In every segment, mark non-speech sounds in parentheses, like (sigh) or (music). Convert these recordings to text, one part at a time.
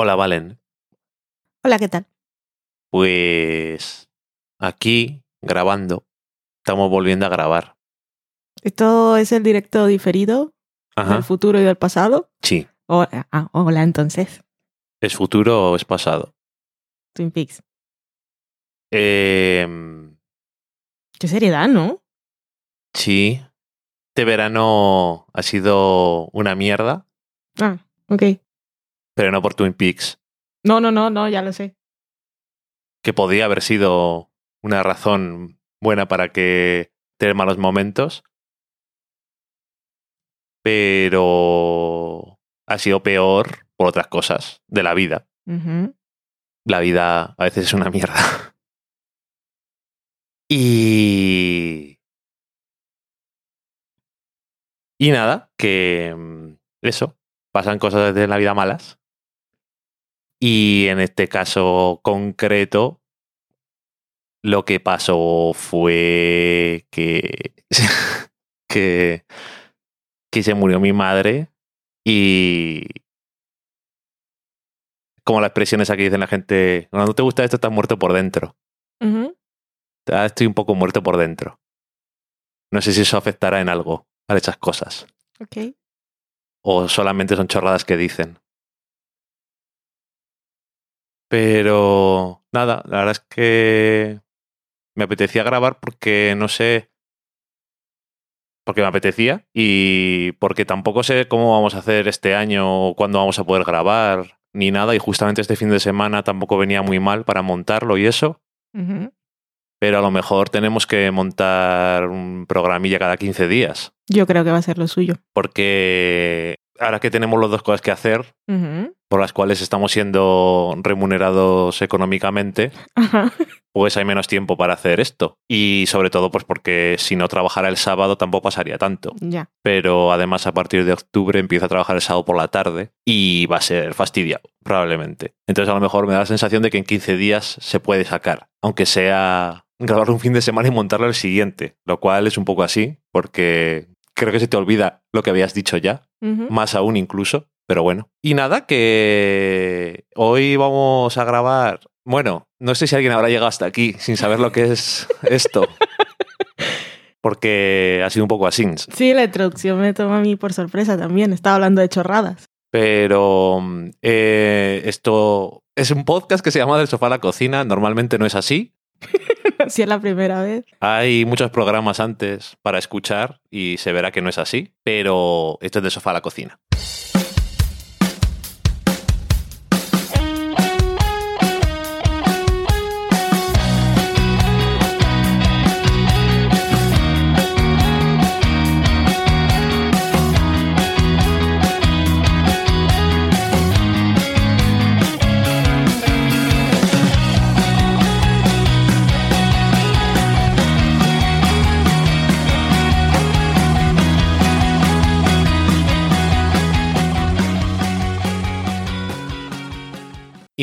Hola, Valen. Hola, ¿qué tal? Pues aquí grabando, estamos volviendo a grabar. ¿Esto es el directo diferido Ajá. del futuro y del pasado? Sí. Ah, hola, entonces. ¿Es futuro o es pasado? Twin Peaks. Em, Qué seriedad, ¿no? sí. Este verano ha sido una mierda, Ah, ok. Pero no por Twin Peaks, No, no, no, no, ya lo sé. que podía haber sido una razón buena para que tener malos momentos. Pero ha sido peor por otras cosas de la vida. La vida a veces es una mierda. (laughs) Y. Y nada, que. mm, Eso. Pasan cosas de la vida malas. Y en este caso concreto. Lo que pasó fue que. (laughs) que. que se murió mi madre. Y como la expresión esa que dicen la gente, cuando no te gusta esto estás muerto por dentro. Ah, Estoy un poco muerto por dentro. No sé si eso afectará en algo a esas cosas. Ok. O solamente son chorradas que dicen. Pero nada, la verdad es que me apetecía grabar porque no sé. Porque me apetecía y porque tampoco sé cómo vamos a hacer este año o cuándo vamos a poder grabar ni nada. Y justamente este fin de semana tampoco venía muy mal para montarlo y eso. Pero a lo mejor tenemos que montar un programilla cada 15 días. Yo creo que va a ser lo suyo. Porque ahora que tenemos las dos cosas que hacer, por las cuales estamos siendo remunerados económicamente, Ajá. pues hay menos tiempo para hacer esto. Y sobre todo, pues porque si no trabajara el sábado tampoco pasaría tanto. Ya. Pero además a partir de octubre empiezo a trabajar el sábado por la tarde y va a ser fastidiado, probablemente. Entonces a lo mejor me da la sensación de que en 15 días se puede sacar, aunque sea grabar un fin de semana y montarlo el siguiente, lo cual es un poco así, porque creo que se te olvida lo que habías dicho ya, más aún incluso, pero bueno. Y nada, que hoy vamos a grabar. Bueno, no sé si alguien habrá llegado hasta aquí sin saber lo que es (laughs) esto. Porque ha sido un poco así. Sí, la introducción me toma a mí por sorpresa también. Estaba hablando de chorradas. Pero eh, esto es un podcast que se llama Del sofá a la cocina. Normalmente no es así. (laughs) si es la primera vez. Hay muchos programas antes para escuchar y se verá que no es así. Pero esto es del sofá a la cocina.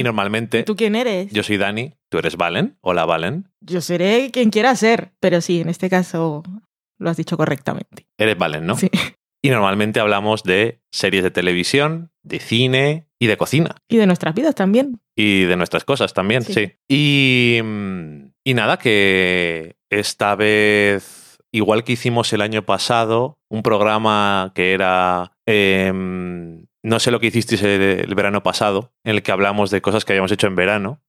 Normalmente ¿Tú quién eres? yo soy Dani, tú eres Valen. Hola Valen. Yo seré quien quiera ser, pero sí, en este caso lo has dicho correctamente. Eres Valen, ¿no? Sí. Y normalmente hablamos de series de televisión, de cine y de cocina. Y de nuestras vidas también. Y de nuestras cosas también, sí. Sí. Y, mm, y nada, que esta vez, igual que hicimos el año pasado, un programa que era... em, no sé lo que hicisteis el, el verano pasado, en el que hablamos de cosas que habíamos hecho en verano,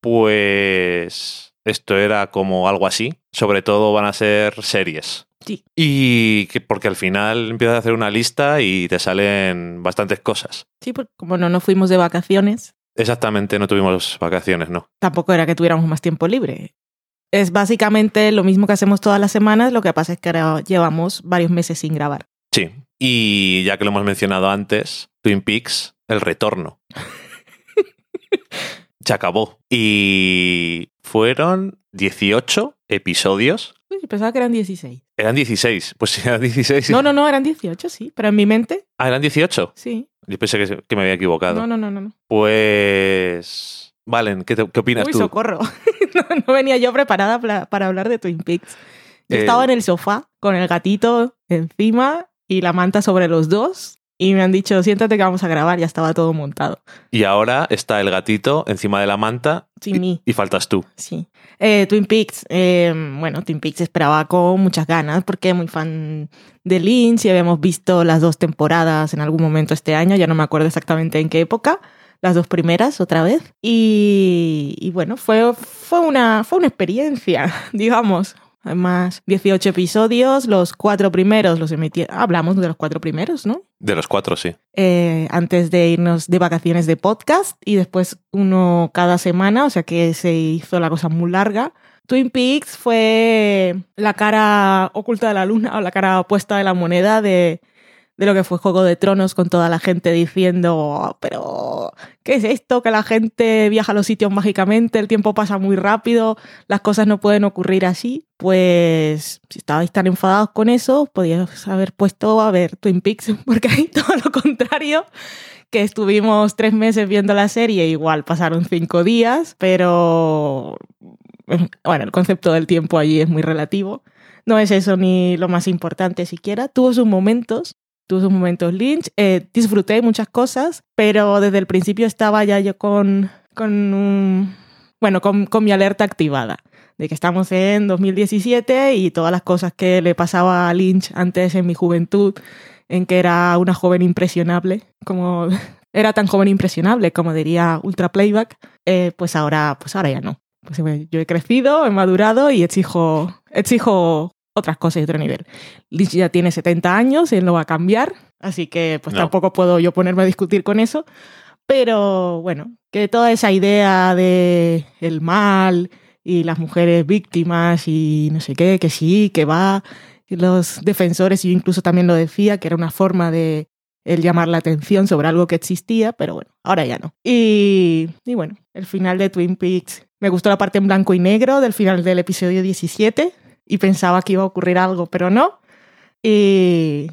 pues esto era como algo así. Sobre todo van a ser series. Sí. Y que porque al final empiezas a hacer una lista y te salen bastantes cosas. Sí, porque como no nos fuimos de vacaciones, Exactamente, no tuvimos vacaciones, ¿no? tampoco era que tuviéramos más tiempo libre. Es básicamente lo mismo que hacemos todas las semanas, lo que pasa es que ahora llevamos varios meses sin grabar. Sí. Y ya que lo hemos mencionado antes, Twin Peaks, el retorno. (laughs) Se acabó. Y fueron 18 episodios. Uy, pensaba que eran 16. Eran 16. Pues sí, eran 16. No, no, no, eran 18, sí. Pero en mi mente, Ah, eran 18. sí. Yo pensé que, que me había equivocado. No, no, no, no. Pues. Valen, ¿qué, te- qué opinas Uy, tú? socorro. (laughs) no, no venía yo preparada pla- para hablar de Twin Peaks. Yo Eh, estaba en el sofá con el gatito encima y la manta sobre los dos y me han dicho, siéntate que vamos a grabar, ya estaba todo montado. Y ahora está el gatito encima de la manta Sin y, mí. y faltas tú. Sí. Eh, Twin Peaks, eh, bueno, Twin Peaks esperaba con muchas ganas porque muy fan de Lynch y habíamos visto las dos temporadas en algún momento este año, ya no me acuerdo exactamente en qué época, las dos primeras otra vez. Y, y bueno, fue, fue, una, fue una experiencia, (laughs) digamos. Además, 18 episodios, los cuatro primeros los emitieron. Hablamos de los cuatro primeros, ¿no? De los cuatro, sí. eh, antes de irnos de vacaciones de podcast y después uno cada semana, o sea que se hizo la cosa muy larga. Twin Peaks fue la cara oculta de la luna o la cara opuesta de la moneda de, de lo que fue Juego de Tronos con toda la gente diciendo, "Oh, pero ¿qué es esto? Que la gente viaja a los sitios mágicamente, el tiempo pasa muy rápido, las cosas no pueden ocurrir así. Pues si estabais tan enfadados con eso, podíais haber puesto a ver Twin Peaks, (laughs) porque hay todo lo contrario que estuvimos tres meses viendo la serie, igual pasaron cinco días, pero bueno, el concepto del tiempo allí es muy relativo. No es eso ni lo más importante siquiera. Tuvo sus momentos, tuvo sus momentos Lynch. Eh, disfruté muchas cosas, pero desde el principio estaba ya yo con, con un, bueno, con, con mi alerta activada de que estamos en 2017 y todas las cosas que le pasaba a Lynch antes en mi juventud, en que era una joven impresionable, como (laughs) era tan joven impresionable, como diría Ultra Playback, eh, pues ahora, pues ahora ya no. Pues yo he crecido, he madurado y exijo, exijo otras cosas y otro nivel. Lynch ya tiene 70 años, él no va a cambiar, así que pues No. tampoco puedo yo ponerme a discutir con eso. Pero bueno, que toda esa idea de el mal y las mujeres víctimas y no sé qué, que sí, que va, y los defensores, yo incluso también lo decía, que era una forma de el llamar la atención sobre algo que existía, pero bueno, ahora ya no. Y, y bueno, el final de Twin Peaks, me gustó la parte en blanco y negro del final del episodio 17 y pensaba que iba a ocurrir algo, pero no. Y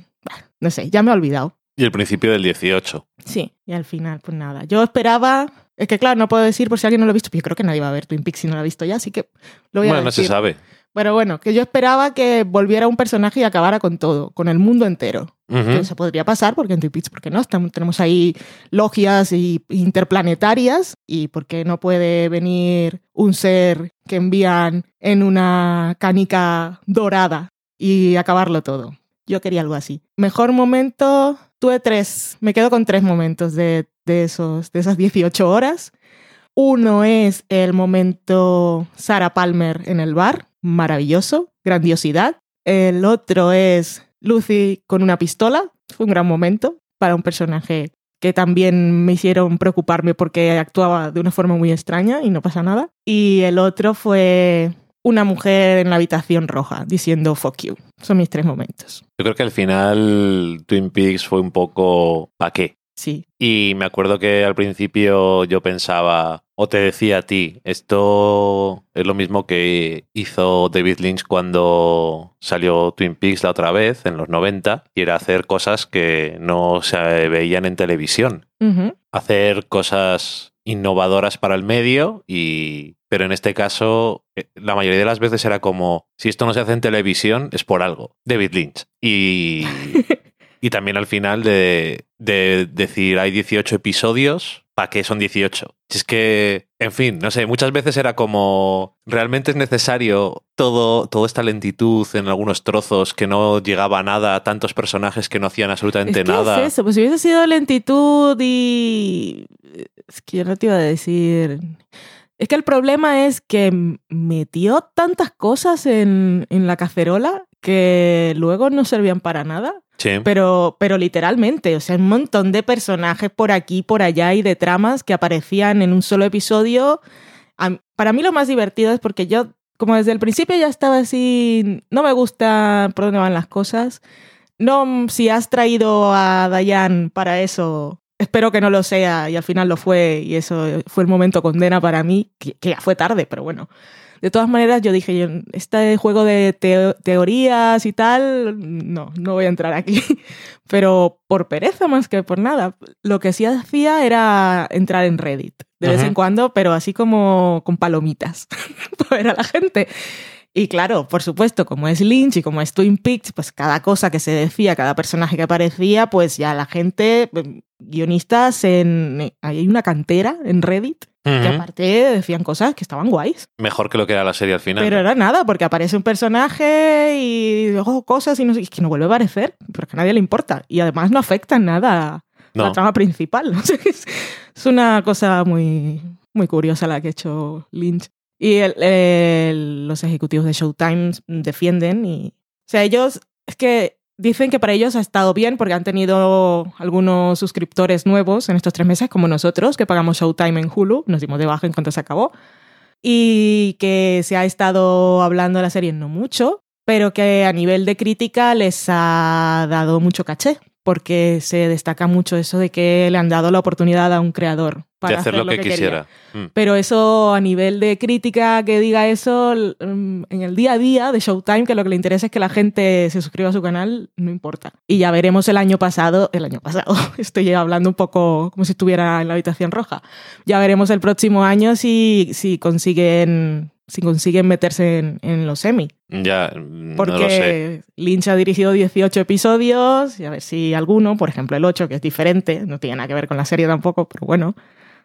no sé, ya me he olvidado. Y el principio del 18. Sí, y al final, pues nada. Yo esperaba. Es que, claro, no puedo decir por si alguien no lo ha visto, pero yo creo que nadie va a ver Twin Peaks si no lo ha visto ya, así que lo voy a Bueno, no se sabe. Pero bueno, que yo esperaba que volviera un personaje y acabara con todo, con el mundo entero. Ujú. Que Eso podría pasar porque en Twin ¿por qué no? Estamos, tenemos ahí logias y interplanetarias y ¿por qué no puede venir un ser que envían en una canica dorada y acabarlo todo? Yo quería algo así. Mejor momento, tuve tres, me quedo con tres momentos de, de, esos, de esas 18 horas. Uno es el momento Sarah Palmer en el bar, maravilloso, grandiosidad. El otro es Lucy con una pistola, fue un gran momento para un personaje que también me hicieron preocuparme porque actuaba de una forma muy extraña y no pasa nada. Y el otro fue una mujer en la habitación roja diciendo fuck you. Son mis tres momentos. Yo creo que al final Twin Peaks fue un poco ¿pa' qué? Sí. Y me acuerdo que al principio yo pensaba, o te decía a ti, esto es lo mismo que hizo David Lynch cuando salió Twin Peaks la otra vez, en los 90, y era hacer cosas que no se veían en televisión. Hacer cosas innovadoras para el medio y pero en este caso eh, la mayoría de las veces era como si esto no se hace en televisión es por algo David Lynch y (laughs) y también al final de, de decir hay 18 episodios ¿para qué son 18? Si es que en fin no sé muchas veces era como realmente es necesario todo toda esta lentitud en algunos trozos que no llegaba a nada tantos personajes que no hacían absolutamente es que nada Es eso, pues si hubiese sido lentitud y. Es que yo no te iba a decir. Es que el problema es que metió tantas cosas en, en la cacerola que luego no servían para nada. Sí. Pero, pero literalmente, o sea, un montón de personajes por aquí, por allá y de tramas que aparecían en un solo episodio. A- para mí lo más divertido es porque yo, como desde el principio ya estaba así, no me gusta por dónde van las cosas. No, si has traído a Dayan para eso, espero que no lo sea y al final lo fue y eso fue el momento condena para mí, que, que ya fue tarde, pero bueno. De todas maneras, yo dije, yo, este juego de teo- teorías y tal, no, no voy a entrar aquí. (laughs) Pero por pereza más que por nada. Lo que sí hacía era entrar en Reddit de vez en cuando, pero así como con palomitas (laughs) para ver a la gente. Y claro, por supuesto, como es Lynch y como es Twin Peaks, pues cada cosa que se decía, cada personaje que aparecía, pues ya la gente, em, guionistas en... Hay una cantera en Reddit que Ujú. aparte decían cosas que estaban guays. Mejor que lo que era la serie al final. Pero era nada, porque aparece un personaje y oh, cosas y no sé, es que no vuelve a aparecer, porque a nadie le importa. Y además no afecta en nada a la trama principal. (laughs) Es, es una cosa muy, muy curiosa la que ha hecho Lynch. Y el- el- los ejecutivos de Showtime defienden y... O sea, ellos... Es que dicen que para ellos ha estado bien porque han tenido algunos suscriptores nuevos en estos tres meses, como nosotros, que pagamos Showtime en Hulu. Nos dimos de baja en cuanto se acabó y que se ha estado hablando de la serie no mucho, pero que a nivel de crítica les ha dado mucho caché, porque se destaca mucho eso de que le han dado la oportunidad a un creador para de hacer lo que, quisiera. Mm. Pero eso a nivel de crítica que diga eso mm, en el día a día de Showtime, que lo que le interesa es que la gente se suscriba a su canal, no importa. Y ya veremos el año pasado, el año pasado, (laughs) estoy hablando un poco como si estuviera en la habitación roja. Ya veremos el próximo año si, si consiguen si consiguen meterse en, en los Emmy. Ya, mm, Porque no lo sé. Lynch ha dirigido 18 episodios, y a ver si alguno, por ejemplo el 8, que es diferente, no tiene nada que ver con la serie tampoco, pero bueno,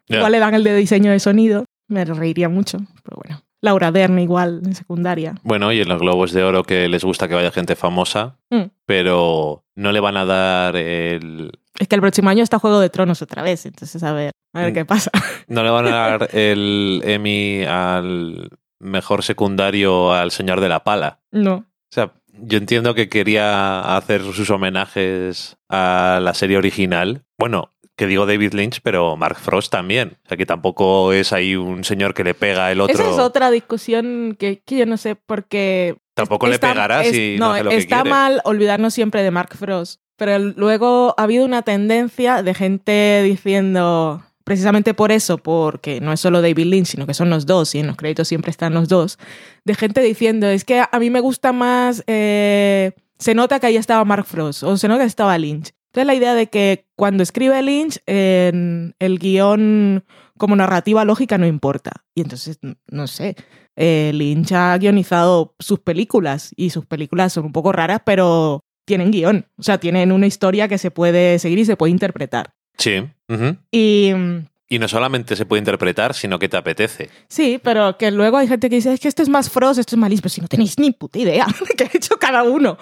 Ya. Igual le dan el de diseño de sonido. Me reiría mucho, pero bueno. Laura Dern igual, en secundaria. Bueno, y en los Globos de Oro que les gusta que vaya gente famosa, Mm. pero no le van a dar el... Es que el próximo año está Juego de Tronos otra vez, entonces a ver, a ver Mm. qué pasa. No le van a (laughs) dar el Emmy al mejor secundario al Señor de la Pala. No. O sea, yo entiendo que quería hacer sus homenajes a la serie original. Bueno, que digo David Lynch, pero Mark Frost también. O sea, que tampoco es ahí un señor que le pega el otro. Esa es otra discusión que, que yo no sé porque... Tampoco le pegará si no hace lo que está mal olvidarnos siempre de Mark Frost. Pero luego ha habido una tendencia de gente diciendo, precisamente por eso, porque no es solo David Lynch, sino que son los dos, y en los créditos siempre están los dos, de gente diciendo, es que a mí me gusta más, eh, se nota que ahí estaba Mark Frost, o se nota que estaba Lynch. Entonces la idea de que cuando escribe Lynch, el guion como narrativa lógica no importa. Y entonces, no sé, eh, Lynch ha guionizado sus películas y sus películas son un poco raras, pero tienen guion. O sea, tienen una historia que se puede seguir y se puede interpretar. Sí. Ujú. Y mm, Y no solamente se puede interpretar, sino que te apetece. sí, pero que luego hay gente que dice, es que esto es más Frost, esto es más Lynch, pero si no tenéis ni puta idea (laughs) de qué ha hecho cada uno.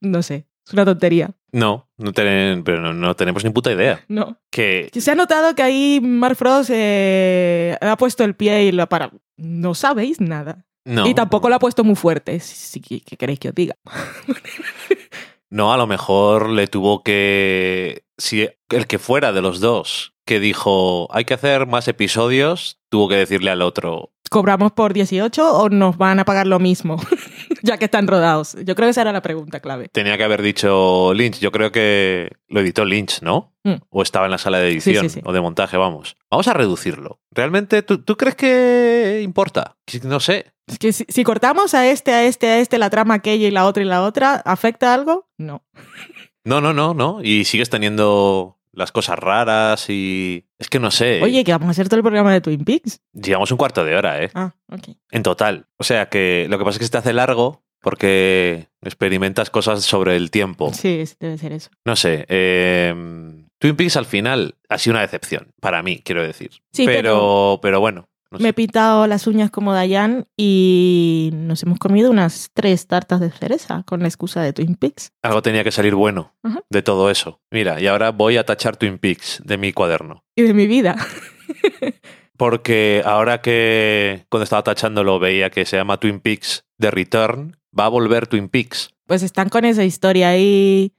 No sé, es una tontería. No, no ten- pero no, no tenemos ni puta idea. No. Que se ha notado que ahí Mark Frost eh, ha puesto el pie y lo para. No sabéis nada. no. Y tampoco lo ha puesto muy fuerte, si, si- ¿qué queréis que os diga? (laughs) No, a lo mejor le tuvo que. Si el que fuera de los dos que dijo hay que hacer más episodios, tuvo que decirle al otro. ¿Cobramos por 18 o nos van a pagar lo mismo? (laughs) ya que están rodados. Yo creo que esa era la pregunta clave. Tenía que haber dicho Lynch. Yo creo que lo editó Lynch, ¿no? Mm. O estaba en la sala de edición Sí, sí, sí. o de montaje, vamos. Vamos a reducirlo. ¿Realmente tú, tú crees que importa? No sé. Es que si, si cortamos a este, a este, a este, la trama aquella y la otra y la otra, ¿afecta algo? No. No, no, no, no. Y sigues teniendo las cosas raras y. Es que no sé. Oye, que vamos a hacer todo el programa de Twin Peaks. Llevamos un cuarto de hora, ¿eh? Ah, ok. En total. O sea que lo que pasa es que se te hace largo porque experimentas cosas sobre el tiempo. Sí, debe ser eso. No sé. eh, Twin Peaks al final ha sido una decepción. Para mí, quiero decir. Sí, pero, pero bueno. No sé. Me he pintado las uñas como Dayan y nos hemos comido unas tres tartas de cereza con la excusa de Twin Peaks. Algo tenía que salir bueno de todo eso. Mira, y ahora voy a tachar Twin Peaks de mi cuaderno. Y de mi vida. Porque ahora que cuando estaba tachándolo veía que se llama Twin Peaks The Return, va a volver Twin Peaks. Pues están con esa historia ahí.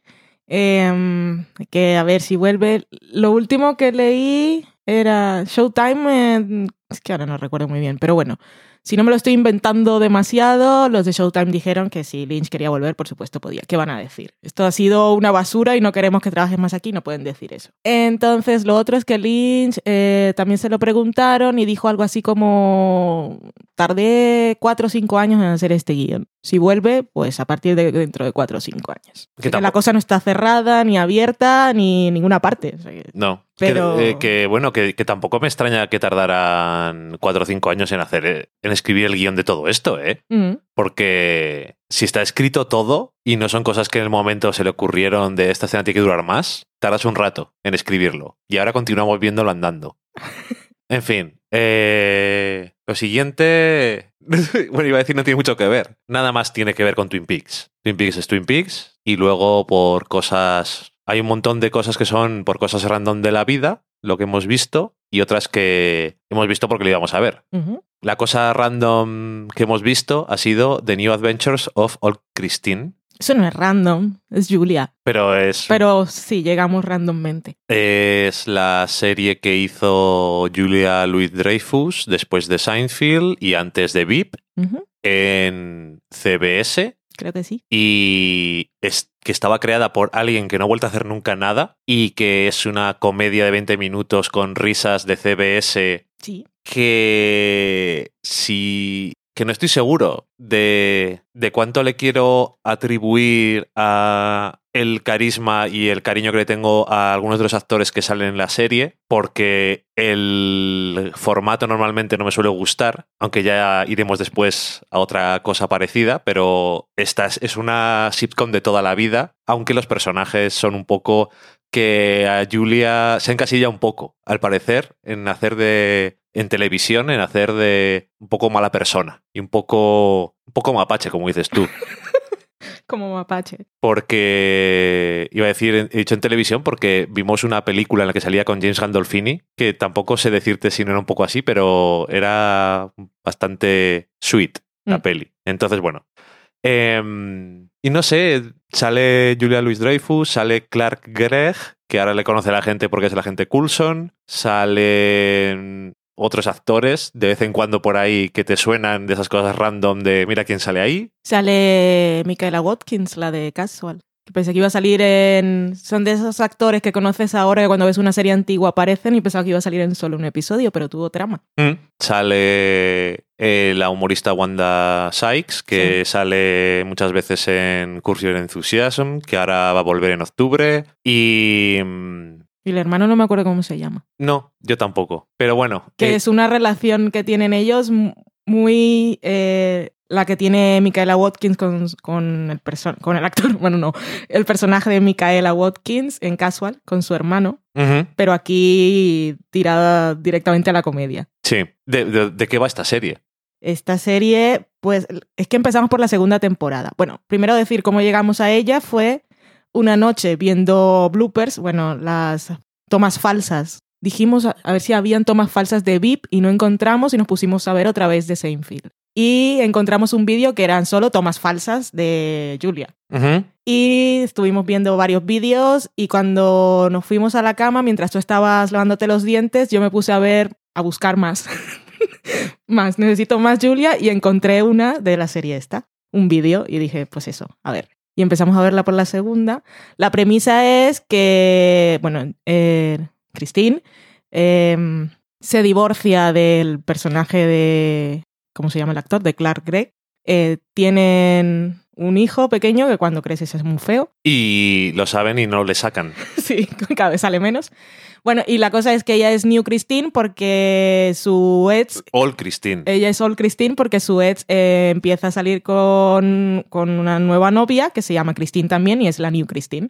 em, que a ver si vuelve. Lo último que leí era Showtime. es que ahora no recuerdo muy bien, pero bueno. Si no me lo estoy inventando demasiado, los de Showtime dijeron que si Lynch quería volver, por supuesto podía. ¿Qué van a decir? Esto ha sido una basura y no queremos que trabajes más aquí, no pueden decir eso. Entonces, lo otro es que Lynch eh, también se lo preguntaron y dijo algo así como tardé cuatro o cinco años en hacer este guion. Si vuelve, pues a partir de dentro de cuatro o cinco años. Que Que la cosa no está cerrada, ni abierta, ni en ninguna parte. O sea que- No, Pero- que, eh, que, bueno, que, que tampoco me extraña que tardaran cuatro o cinco años en hacer, eh, en escribir el guion de todo esto, ¿eh? Mm. Porque si está escrito todo y no son cosas que en el momento se le ocurrieron de esta escena tiene que durar más, tardas un rato en escribirlo. Y ahora continuamos viéndolo andando. (laughs) En fin, eh, lo siguiente, (laughs) bueno, iba a decir no tiene mucho que ver. Nada más tiene que ver con Twin Peaks. Twin Peaks es Twin Peaks y luego por cosas, hay un montón de cosas que son por cosas random de la vida, lo que hemos visto, y otras que hemos visto porque lo íbamos a ver. La cosa random que hemos visto ha sido The New Adventures of Old Christine, Eso no es random, es Julia. pero es, Pero sí, llegamos randommente. es la serie que hizo Julia Louis Dreyfus después de Seinfeld y antes de VIP en CBS Creo que sí. y es que estaba creada por alguien que no ha vuelto a hacer nunca nada y que es una comedia de 20 minutos con risas de CBS Sí. que si que no estoy seguro de, de cuánto le quiero atribuir a el carisma y el cariño que le tengo a algunos de los actores que salen en la serie, porque el formato normalmente no me suele gustar, aunque ya iremos después a otra cosa parecida, pero esta es, una sitcom de toda la vida, aunque los personajes son un poco que a Julia se encasilla un poco, al parecer, en hacer de. En televisión, en hacer de un poco mala persona. Y un poco. un poco mapache, como dices tú. (laughs) Como mapache. Porque. iba a decir, he dicho en televisión, porque vimos una película en la que salía con James Gandolfini, que tampoco sé decirte si no era un poco así, pero era bastante sweet la Mm. peli. Entonces, bueno. Em, y no sé, sale Julia Louis Dreyfus, sale Clark Gregg, que ahora le conoce la gente porque es el agente Coulson, salen otros actores de vez en cuando por ahí que te suenan de esas cosas random de mira quién sale ahí. Sale Michaela Watkins, la de Casual. Que Pensé que iba a salir en... Son de esos actores que conoces ahora que cuando ves una serie antigua aparecen y pensaba que iba a salir en solo un episodio, pero tuvo trama. Mm. Sale eh, la humorista Wanda Sykes, que sale muchas veces en Curse Your Enthusiasm, que ahora va a volver en octubre. Y... Y el hermano no me acuerdo cómo se llama. No, yo tampoco. Pero bueno. Que eh, es una relación que tienen ellos muy... eh, la que tiene Michaela Watkins con, con, el con el actor, (laughs) bueno, no, el personaje de Michaela Watkins en Casual, con su hermano, pero aquí tirada directamente a la comedia. Sí. ¿De, de, de qué va esta serie? Esta serie, pues es que empezamos por la segunda temporada. Bueno, primero decir cómo llegamos a ella fue una noche viendo bloopers, bueno, las tomas falsas. Dijimos a, a ver si habían tomas falsas de VIP y no encontramos y nos pusimos a ver otra vez de Seinfeld. Y encontramos un vídeo que eran solo tomas falsas de Julia. Y estuvimos viendo varios vídeos y cuando nos fuimos a la cama, mientras tú estabas lavándote los dientes, yo me puse a ver, a buscar más. (laughs) más, necesito más Julia y encontré una de la serie esta, un vídeo y dije, pues eso, a ver. Y empezamos a verla por la segunda. La premisa es que, bueno, eh, Christine eh, se divorcia del personaje de, ¿cómo se llama el actor? De Clark Gregg. Eh, tienen un hijo pequeño que cuando creces es muy feo. (laughs) Y lo saben y no le sacan. Sí, cada vez sale menos. Bueno, y la cosa es que ella es New Christine porque su ex, All Christine. ella es Old Christine porque su ex eh, empieza a salir con, con una nueva novia que se llama Christine también y es la New Christine.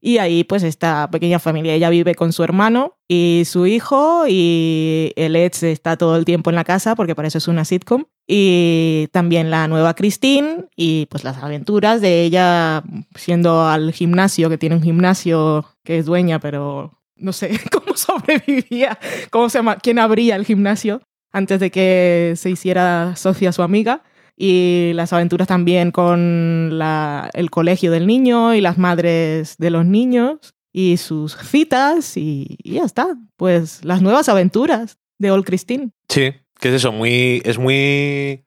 Y ahí pues esta pequeña familia, ella vive con su hermano y su hijo y el ex está todo el tiempo en la casa porque para eso es una sitcom. Y también la nueva Christine y pues las aventuras de ella siendo al gimnasio, que tiene un gimnasio que es dueña, pero no sé (laughs) cómo sobrevivía, cómo se llama, quién abría el gimnasio antes de que se hiciera socia su amiga y las aventuras también con la- el colegio del niño y las madres de los niños y sus citas y, y ya está. Pues las nuevas aventuras de Old Christine. Sí, que es eso, muy, es muy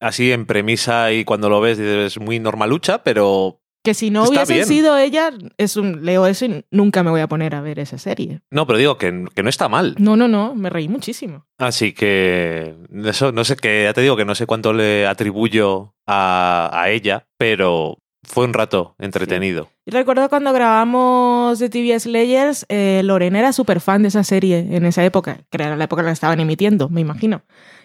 así en premisa y cuando lo ves dices, es muy normalucha, pero Que si no Está hubiesen bien. sido ella, es un, leo eso y nunca me voy a poner a ver esa serie. No, pero digo que, que no está mal. No, no, no, me reí muchísimo. Así que eso no sé que ya te digo que no sé cuánto le atribuyo a, a ella, pero fue un rato entretenido. Y recuerdo cuando grabamos de TV Slayers, eh, Lorena era súper fan de esa serie en esa época, que era la época en la que estaban emitiendo, me imagino.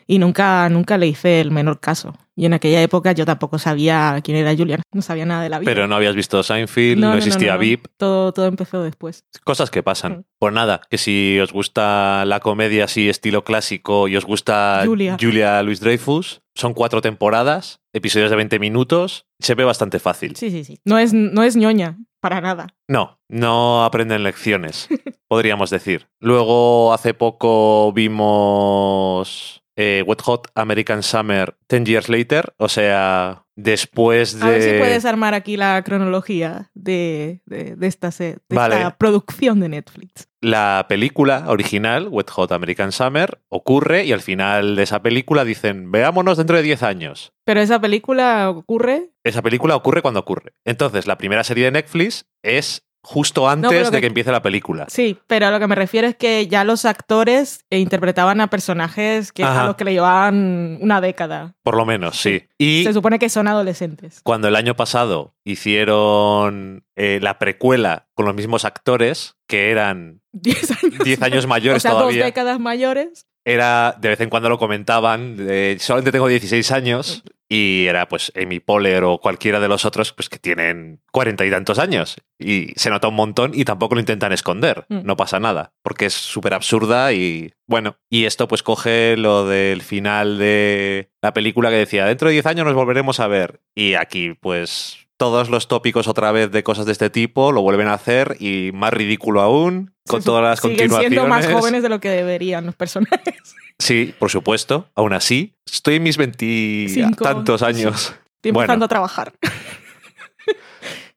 Y nunca, nunca le hice el menor caso. Y en aquella época yo tampoco sabía quién era Julian, no sabía nada de la vida. Pero no habías visto Seinfeld, no, existía no. VIP, Todo, todo empezó después. cosas que pasan. Pues nada, que si os gusta la comedia así estilo clásico y os gusta Julia. Julia Louis Dreyfus, son cuatro temporadas, episodios de 20 minutos, se ve bastante fácil. Sí, sí, sí. No es, no es ñoña, para nada. No, no aprenden lecciones, (laughs) podríamos decir. Luego, hace poco vimos eh, Wet Hot American Summer 10 Years Later, o sea, después de... A ver si puedes armar aquí la cronología de, de, de esta, de Vale. esta producción de Netflix. La película original, Wet Hot American Summer, ocurre y al final de esa película dicen, veámonos dentro de 10 años. Pero esa película ocurre. Esa película ocurre cuando ocurre. Entonces, la primera serie de Netflix es justo antes de que- que empiece la película. Sí, pero a lo que me refiero es que ya los actores eh, interpretaban a personajes que, Ajá. a los que le llevaban una década. Por lo menos, sí. Y Se supone que son adolescentes. cuando el año pasado hicieron eh, la precuela con los mismos actores, que eran (laughs) Diez años. 10 años (laughs) O mayores sea, dos todavía, décadas mayores. era de vez en cuando lo comentaban, solamente tengo 16 años, y era pues Amy Poehler o cualquiera de los otros pues que tienen cuarenta y tantos años. Y se nota un montón y tampoco lo intentan esconder, Mm. no pasa nada, porque es súper absurda y bueno, y esto pues coge lo del final de la película que decía, dentro de 10 años nos volveremos a ver. Y aquí pues todos los tópicos otra vez de cosas de este tipo lo vuelven a hacer y más ridículo aún, con todas las Siguen continuaciones. siendo más jóvenes de lo que deberían los personajes. Sí, por supuesto. Aún así, estoy en mis veintitantos años Estoy Bueno. empezando a trabajar. (laughs)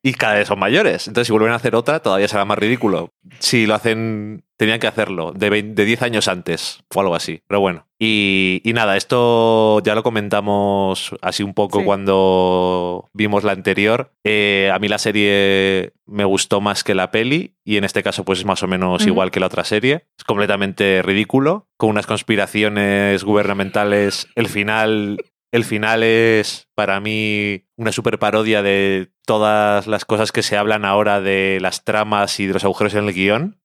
y cada vez son mayores. Entonces, si vuelven a hacer otra, todavía será más ridículo. Si lo hacen, tenían que hacerlo de, 20 de 10 años antes o algo así. Pero bueno. Y, y nada, esto ya lo comentamos así un poco Sí. cuando vimos la anterior. Eh, a mí la serie me gustó más que la peli y en este caso pues es más o menos igual que la otra serie. Es completamente ridículo, con unas conspiraciones gubernamentales. El final el final es para mí una super parodia de todas las cosas que se hablan ahora de las tramas y de los agujeros en el guion.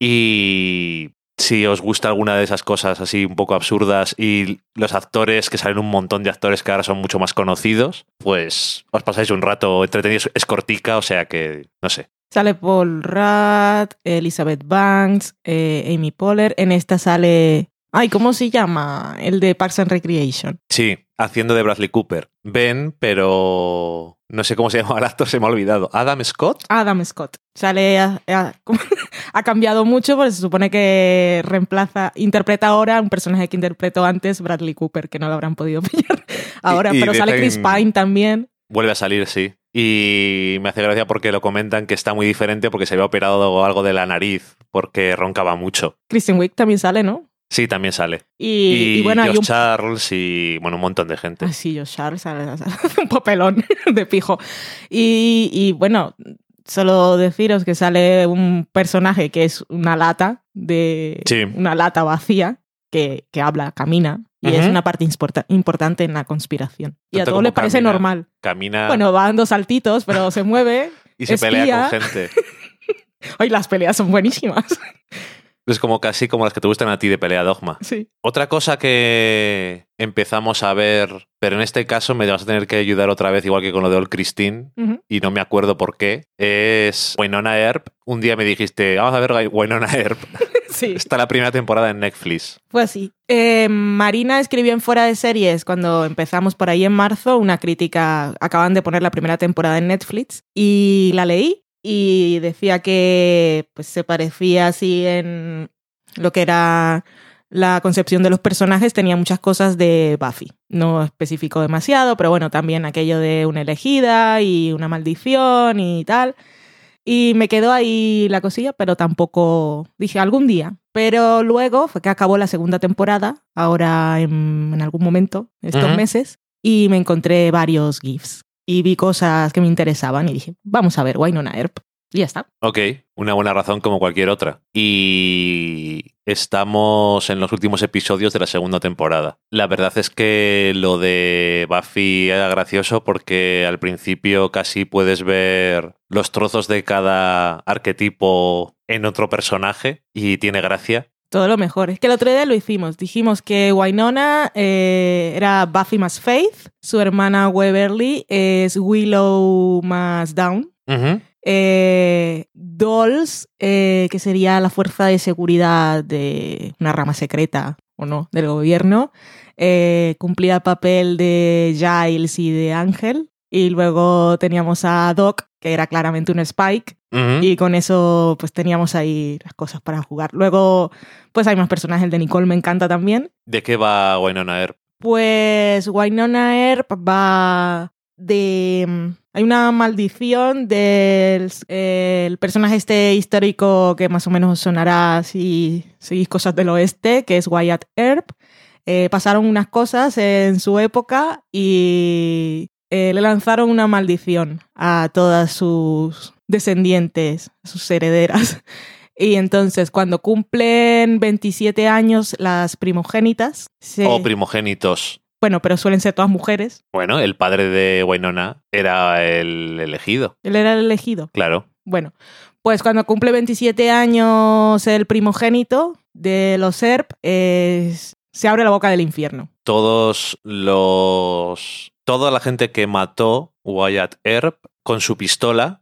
Y si os gusta alguna de esas cosas así un poco absurdas y los actores, que salen un montón de actores que ahora son mucho más conocidos, pues os pasáis un rato entretenido. Es cortica, o sea que, no sé. Sale Paul Rudd, Elizabeth Banks, eh, Amy Poehler. En esta sale. Ay, ¿cómo se llama? El de Parks and Recreation. Sí, haciendo de Bradley Cooper. Ben, pero no sé cómo se (laughs) llama el actor, se me ha olvidado. Adam Scott. Adam Scott. Sale. a- a- (laughs) ha cambiado mucho porque se supone que reemplaza. Interpreta ahora un personaje que interpretó antes Bradley Cooper, que no lo habrán podido (laughs) pillar ahora. Y- y pero sale Chris Pine también. Vuelve a salir, sí. Y me hace gracia porque lo comentan que está muy diferente porque se había operado algo de la nariz, porque roncaba mucho. Kristen Wiig también sale, ¿no? Sí, también sale. Y, y bueno, hay Josh un Charles y bueno, un montón de gente. Ah, sí, Josh Charles (laughs) un papelón de pijo. Y, y, bueno, solo deciros que sale un personaje que es una lata de Sí. una lata vacía que, que habla, camina y es Ujú. una parte importa- importante en la conspiración. Y a todos les parece camina. normal. Camina Bueno, va dando saltitos, pero se mueve. (laughs) y se espía. pelea con gente. (laughs) Hoy las peleas son buenísimas. Es como casi como las que te gustan a ti de pelea dogma. Sí. Otra cosa que empezamos a ver, pero en este caso me vas a tener que ayudar otra vez, igual que con lo de Old Christine, y no me acuerdo por qué, es Winona Earp. Un día me dijiste, vamos a ver Winona Earp. (laughs) Sí. Está la primera temporada en Netflix. Fue así. Eh, Marina escribió en Fuera de Series cuando empezamos por ahí en marzo una crítica, acaban de poner la primera temporada en Netflix y la leí y decía que pues, se parecía así en lo que era la concepción de los personajes, tenía muchas cosas de Buffy. No especificó demasiado, pero bueno, también aquello de una elegida y una maldición y tal. Y me quedó ahí la cosilla, pero tampoco dije algún día. Pero luego fue que acabó la segunda temporada, ahora en, en algún momento, estos meses, y me encontré varios GIFs. Y vi cosas que me interesaban y dije, vamos a ver Wynonna Earp. Y ya está. Ok, una buena razón como cualquier otra. Y estamos en los últimos episodios de la segunda temporada. La verdad es que lo de Buffy era gracioso porque al principio casi puedes ver los trozos de cada arquetipo en otro personaje y tiene gracia. Todo lo mejor. Es que el otro día lo hicimos. Dijimos que Wynonna eh, era Buffy más Faith, su hermana Weberly es Willow más Down. Eh, Dolls, eh, que sería la fuerza de seguridad de una rama secreta o no del gobierno, cumplía el papel de Giles y de Ángel. Y luego teníamos a Doc, que era claramente un Spike, y con eso pues teníamos ahí las cosas para jugar. Luego pues hay más personajes, el de Nicole me encanta también. ¿De qué va Wynonna Earp? Pues Wynonna Earp va de... mm, Hay una maldición del eh, el personaje este histórico que más o menos os sonará si seguís cosas del oeste, que es Wyatt Earp. Eh, pasaron unas cosas en su época y eh, le lanzaron una maldición a todas sus descendientes, sus herederas. (laughs) Y entonces, cuando cumplen 27 años las primogénitas, se- O primogénitos. bueno, pero suelen ser todas mujeres, Bueno, el padre de Wynonna era el elegido, él era el elegido. claro. Bueno, pues cuando cumple 27 años el primogénito de los SERP, es- se abre la boca del infierno. Todos los. Toda la gente que mató Wyatt Earp con su pistola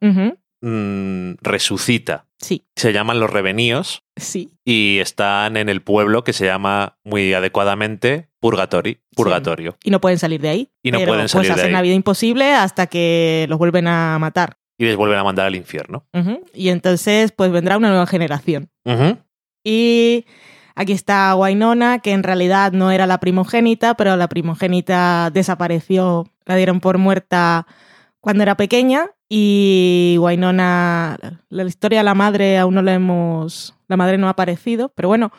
mm, resucita. Sí, Se llaman los reveníos sí. y están en el pueblo que se llama muy adecuadamente Purgatori, Purgatorio. Y no pueden salir de ahí. Y no pero, pueden salir pues, de hacen ahí. la vida imposible hasta que los vuelven a matar. Y les vuelven a mandar al infierno. Y entonces, pues vendrá una nueva generación. Y aquí está Wynonna, que en realidad no era la primogénita, pero la primogénita desapareció, la dieron por muerta cuando era pequeña. Y Wynonna, la historia de la madre aún no la hemos. La madre no ha aparecido, pero bueno.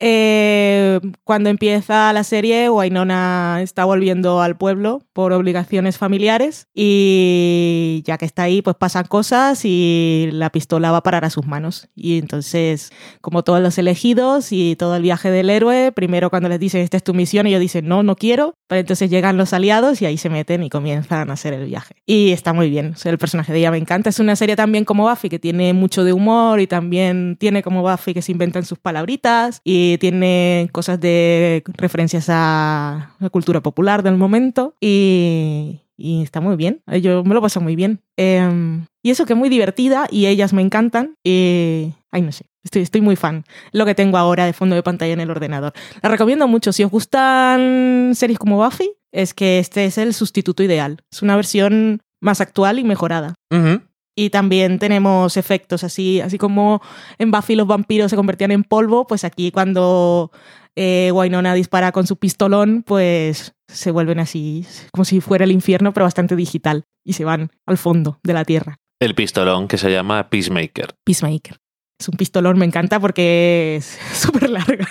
Eh, cuando empieza la serie, Wynonna está volviendo al pueblo por obligaciones familiares y ya que está ahí, pues pasan cosas y la pistola va a parar a sus manos. Y entonces como todos los elegidos y todo el viaje del héroe, primero cuando les dicen esta es tu misión, ellos dicen no, no quiero, pero entonces llegan los aliados y ahí se meten y comienzan a hacer el viaje. Y está muy bien, o sea, el personaje de ella me encanta, es una serie también como Buffy que tiene mucho de humor y también tiene como Buffy que se inventan sus palabritas y tiene cosas de referencias a la cultura popular del momento y... Y está muy bien, yo me lo paso muy bien. Em, y eso que es muy divertida y ellas me encantan. Y... Ay, no sé, estoy, estoy muy fan. Lo que tengo ahora de fondo de pantalla en el ordenador. La recomiendo mucho. Si os gustan series como Buffy, es que este es el sustituto ideal. Es una versión más actual y mejorada. Ujú. Y también tenemos efectos así, así como en Buffy los vampiros se convertían en polvo, pues aquí cuando eh, Wynonna dispara con su pistolón, pues se vuelven así, como si fuera el infierno, pero bastante digital, y se van al fondo de la tierra. El pistolón que se llama Peacemaker. Peacemaker. Es un pistolón, me encanta porque es (laughs) súper larga.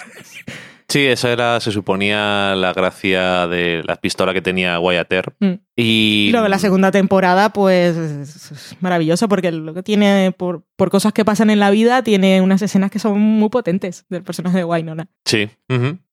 Sí, esa era, se suponía, la gracia de la pistola que tenía Wyatt Earp. Mm. Y Y luego la segunda temporada, pues es maravillosa porque lo que tiene, por, por cosas que pasan en la vida, tiene unas escenas que son muy potentes del personaje de Wynonna. Sí.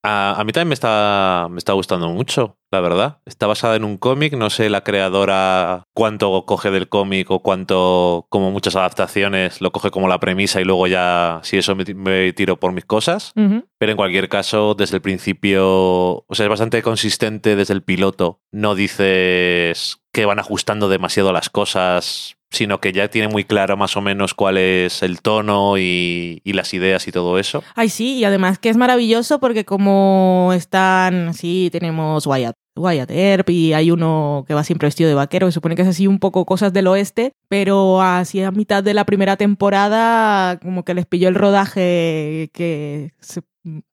A, a mí también me está, me está gustando mucho, la verdad. Está basada en un cómic, no sé la creadora cuánto coge del cómic o cuánto, como muchas adaptaciones, lo coge como la premisa y luego ya, si eso me, ti- me tiro por mis cosas. Pero en cualquier caso, desde el principio, o sea, es bastante consistente desde el piloto. No dices que van ajustando demasiado las cosas, sino que ya tiene muy claro más o menos cuál es el tono y, y las ideas y todo eso. Ay, sí, y además que es maravilloso porque como están, sí, tenemos Wyatt, Wyatt Earp y hay uno que va siempre vestido de vaquero, que supone que es así un poco cosas del oeste, pero así a mitad de la primera temporada como que les pilló el rodaje que se-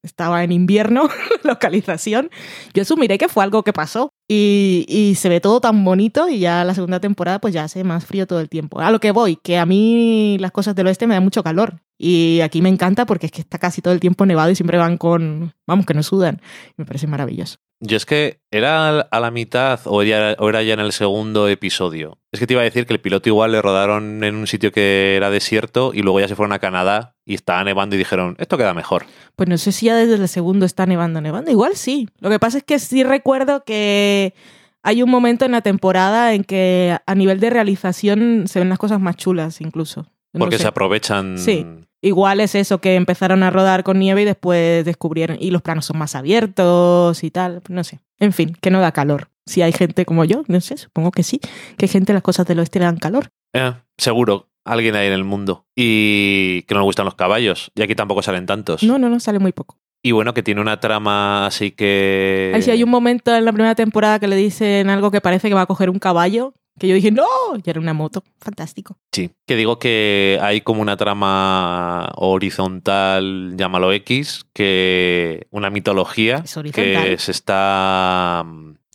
estaba en invierno, (laughs) localización. Yo asumiré que fue algo que pasó y, y se ve todo tan bonito y ya la segunda temporada pues ya hace más frío todo el tiempo. A lo que voy, que a mí las cosas del oeste me dan mucho calor y aquí me encanta porque es que está casi todo el tiempo nevado y siempre van con, vamos, que no sudan. Me parece maravilloso. Yo es que era a la mitad o, ya, o era ya en el segundo episodio. Es que te iba a decir que el piloto igual le rodaron en un sitio que era desierto y luego ya se fueron a Canadá y estaba nevando y dijeron, esto queda mejor. Pues no sé si ya desde el segundo está nevando, nevando. Igual sí. Lo que pasa es que sí recuerdo que hay un momento en la temporada en que a nivel de realización se ven las cosas más chulas incluso. No Porque sé. se aprovechan... Sí. Igual es eso, que empezaron a rodar con nieve y después descubrieron, y los planos son más abiertos y tal, no sé. En fin, que no da calor. Si hay gente como yo, no sé, supongo que sí, que hay gente las cosas del oeste le dan calor. Eh, seguro, alguien hay en el mundo. Y que no le gustan los caballos. Y aquí tampoco salen tantos. No, no, no, sale muy poco. Y bueno, que tiene una trama así que... Sí hay un momento en la primera temporada que le dicen algo que parece que va a coger un caballo, que yo dije, no, y era una moto. Fantástico. Sí, que digo que hay como una trama horizontal, llámalo X, que una mitología Es que se está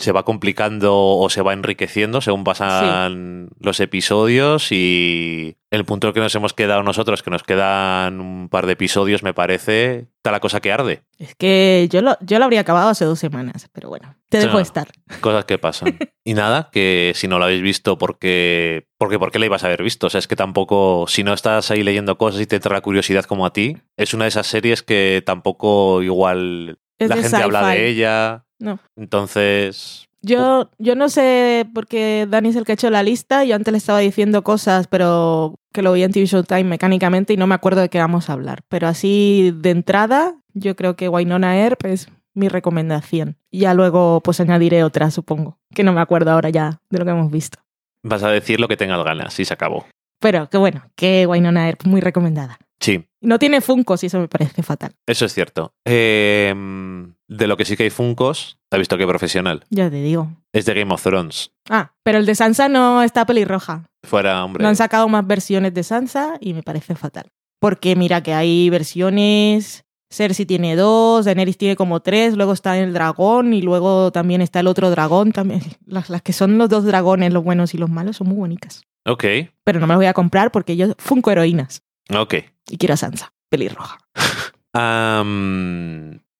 se va complicando o se va enriqueciendo según pasan los episodios y el punto que nos hemos quedado nosotros, que nos quedan un par de episodios, me parece, está la cosa que arde. Es que yo lo, yo lo habría acabado hace dos semanas, pero bueno, te dejo No. estar. Cosas que pasan. (laughs) y nada, que si no lo habéis visto, porque, porque ¿por qué la ibas a haber visto? O sea, es que tampoco, si no estás ahí leyendo cosas y te entra la curiosidad como a ti, es una de esas series que tampoco igual Es la gente habla de ella. No. Entonces, Yo, yo no sé, porque Dani es el que ha hecho la lista, yo antes le estaba diciendo cosas, pero que lo vi en TV Showtime mecánicamente y no me acuerdo de qué vamos a hablar. Pero así de entrada, yo creo que Wynonna Earp es mi recomendación. Ya luego pues añadiré otra, supongo, que no me acuerdo ahora ya de lo que hemos visto. vas a decir lo que tengas ganas y se acabó. Pero que bueno, que Wynonna Earp muy recomendada. Sí, No tiene funcos y eso me parece fatal. eso es cierto. Eh, de lo que sí que hay Funcos, ¿has visto qué profesional? Ya te digo. Es de Game of Thrones. Ah, pero el de Sansa no está pelirroja. Fuera, hombre. No han sacado más versiones de Sansa y me parece fatal. Porque mira que hay versiones. Cersei tiene dos, Daenerys tiene como tres, luego está el dragón y luego también está el otro dragón. También. (laughs) Las, las que son los dos dragones, los buenos y los malos, son muy bonitas. Ok, Pero no me las voy a comprar porque yo funko heroínas ok. Y quiero a Sansa, pelirroja.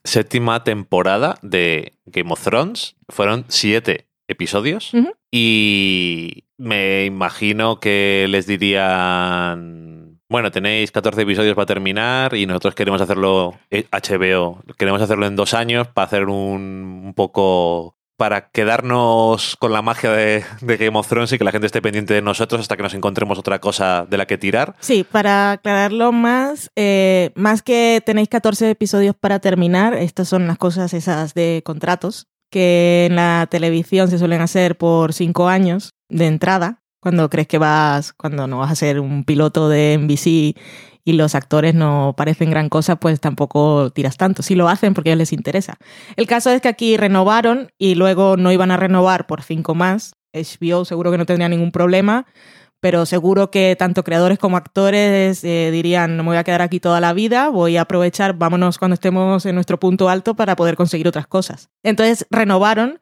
Séptima temporada de Game of Thrones. Fueron siete episodios. Y me imagino que les dirían. Bueno, tenéis 14 episodios para terminar y nosotros queremos hacerlo eh, HBO. Queremos hacerlo en dos años para hacer un, un poco. Para quedarnos con la magia de, Game of Thrones y que la gente esté pendiente de nosotros hasta que nos encontremos otra cosa de la que tirar. Sí, para aclararlo más, eh, más que tenéis 14 episodios para terminar, estas son las cosas esas de contratos que en la televisión se suelen hacer por cinco años de entrada, cuando crees que vas, cuando no vas a ser un piloto de NBC y los actores no parecen gran cosa, pues tampoco tiras tanto. Sí lo hacen porque a ellos les interesa. El caso es que aquí renovaron y luego no iban a renovar por cinco más. HBO seguro que no tendría ningún problema, pero seguro que tanto creadores como actores eh, dirían, no me voy a quedar aquí toda la vida, voy a aprovechar, vámonos cuando estemos en nuestro punto alto para poder conseguir otras cosas. Entonces renovaron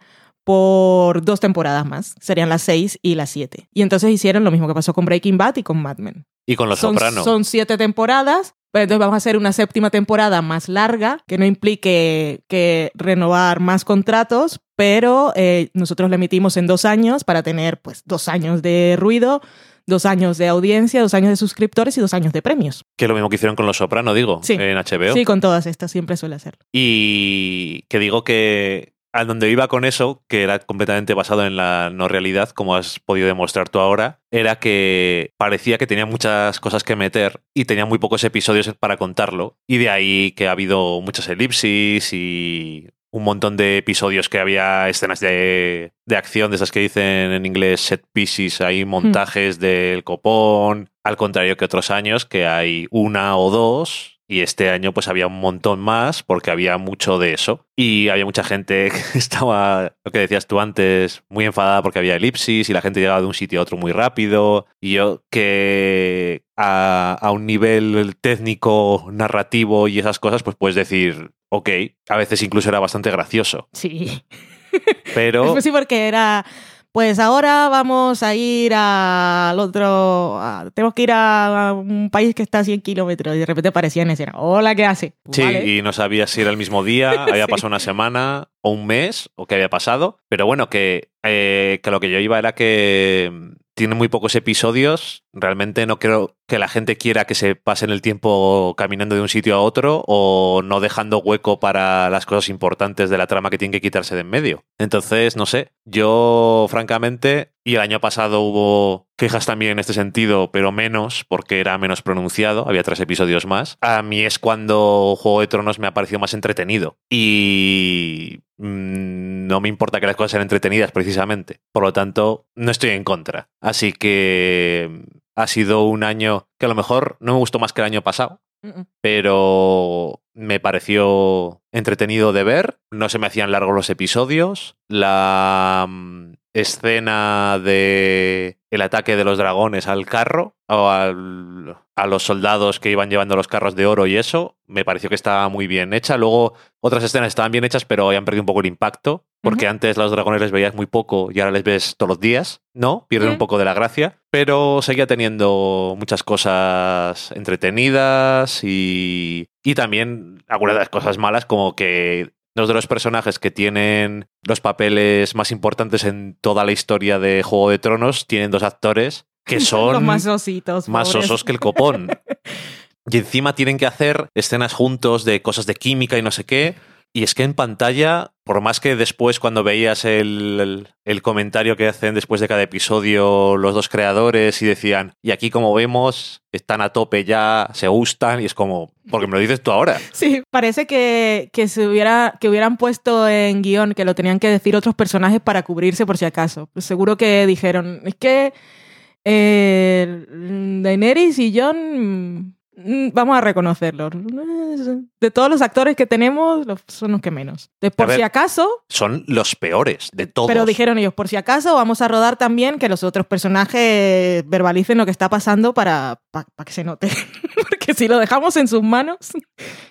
por dos temporadas más, serían las seis y las siete. Y entonces hicieron lo mismo que pasó con Breaking Bad y con Mad Men. Y con Los Son, Soprano. son siete temporadas, pero entonces vamos a hacer una séptima temporada más larga, que no implique que renovar más contratos, pero eh, nosotros le emitimos en dos años para tener pues dos años de ruido, dos años de audiencia, dos años de suscriptores y dos años de premios. Que es lo mismo que hicieron con Los Soprano, digo, Sí. en HBO. Sí, con todas estas siempre suele hacerlo. Y que digo que a donde iba con eso, que era completamente basado en la no realidad, como has podido demostrar tú ahora, era que parecía que tenía muchas cosas que meter y tenía muy pocos episodios para contarlo. Y de ahí que ha habido muchas elipsis y un montón de episodios que había escenas de, de acción, de esas que dicen en inglés set pieces, hay montajes del copón, al contrario que otros años, que hay una o dos, y este año pues había un montón más porque había mucho de eso. Y había mucha gente (laughs) que estaba, lo que decías tú antes, muy enfadada porque había elipsis y la gente llegaba de un sitio a otro muy rápido. Y yo que a, a un nivel técnico, narrativo y esas cosas, pues puedes decir, ok, a veces incluso era bastante gracioso. Sí. Pero... (laughs) Pues sí, porque era pues ahora vamos a ir al otro, a- tenemos que ir a un país que está a 100 kilómetros y de repente aparecía en escena, hola, ¿qué hace? Pues Sí, vale. y no sabía si era el mismo día, (laughs) había Sí. pasado una semana o un mes o qué había pasado. Pero bueno, que, eh, que lo que yo iba era que mm, tiene muy pocos episodios. Realmente no creo que la gente quiera que se pasen el tiempo caminando de un sitio a otro o no dejando hueco para las cosas importantes de la trama que tienen que quitarse de en medio. Entonces, no sé, yo francamente, y el año pasado hubo quejas también en este sentido, pero menos porque era menos pronunciado, había tres episodios más. A mí es cuando Juego de Tronos me ha parecido más entretenido y mm, no me importa que las cosas sean entretenidas precisamente. Por lo tanto, no estoy en contra. Así que ha sido un año que a lo mejor no me gustó más que el año pasado, pero me pareció entretenido de ver. No se me hacían largos los episodios. La mm, escena de el ataque de los dragones al carro o al- a los soldados que iban llevando los carros de oro y eso, me pareció que estaba muy bien hecha. Luego otras escenas estaban bien hechas, pero habían perdido un poco el impacto, porque antes los dragones les veías muy poco y ahora les ves todos los días, ¿no? Pierden un poco de la gracia, pero seguía teniendo muchas cosas entretenidas y, y también algunas de las cosas malas, como que dos de los personajes que tienen los papeles más importantes en toda la historia de Juego de Tronos tienen dos actores que (laughs) son Los más ositos. más osos que el copón. (laughs) Y encima tienen que hacer escenas juntos de cosas de química y no sé qué. Y es que en pantalla, por más que después cuando veías el, el- comentario que hacen después de cada episodio los dos creadores y decían, y aquí como vemos, están a tope ya, se gustan, y es como, porque me lo dices tú ahora. (laughs) Sí, parece que, que, se hubiera, que hubieran puesto en guion que lo tenían que decir otros personajes para cubrirse por si acaso. Pues seguro que dijeron, es que eh, Daenerys y mm, vamos a reconocerlos. De todos los actores que tenemos, son los que menos. De por ver, si acaso, Son los peores de todos. pero dijeron ellos, por si acaso vamos a rodar también que los otros personajes verbalicen lo que está pasando para, para, que se note. (laughs) (laughs) Porque si lo dejamos en sus manos...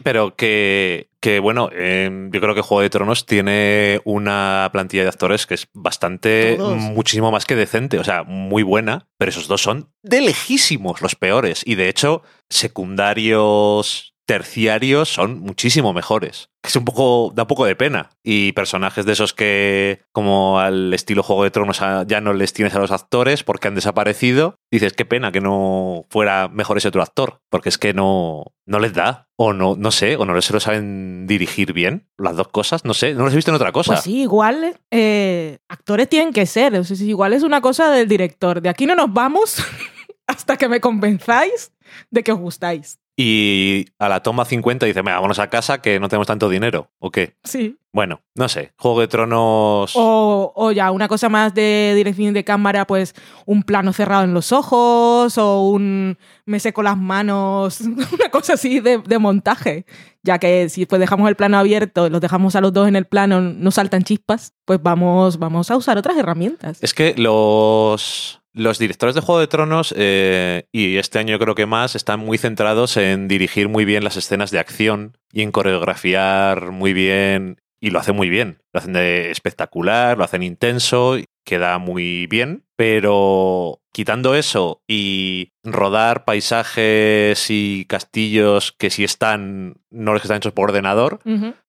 Pero que, que bueno, eh, yo creo que Juego de Tronos tiene una plantilla de actores que es bastante, Todos. muchísimo más que decente, o sea, muy buena, pero esos dos son de lejísimos los peores. Y de hecho, secundarios, terciarios son muchísimo mejores. Es un poco, da un poco de pena. Y personajes de esos que, como al estilo Juego de Tronos, ya no les tienes a los actores porque han desaparecido. Dices, qué pena que no fuera mejor ese otro actor, porque es que no, no les da. O no, no sé, o no se lo saben dirigir bien. Las dos cosas, no sé, no los he visto en otra cosa. Pues sí, igual eh, actores tienen que ser. O sea, igual es una cosa del director. De aquí no nos vamos (laughs) hasta que me convenzáis de que os gustáis. Y a la toma 50 dice, venga, vámonos a casa que no tenemos tanto dinero. ¿O qué? Sí. Bueno, no sé. Juego de Tronos. O, o ya una cosa más de dirección de cámara, pues un plano cerrado en los ojos o un me seco las manos, (laughs) una cosa así de, de montaje. Ya que si pues dejamos el plano abierto los dejamos a los dos en el plano, no saltan chispas, pues vamos, vamos a usar otras herramientas. Es que los, los directores de Juego de Tronos, eh, y este año yo creo que más, están muy centrados en dirigir muy bien las escenas de acción y en coreografiar muy bien. Y lo hacen muy bien. Lo hacen de espectacular, lo hacen intenso, queda muy bien. Pero quitando eso y rodar paisajes y castillos que sí están, no los que están hechos por ordenador,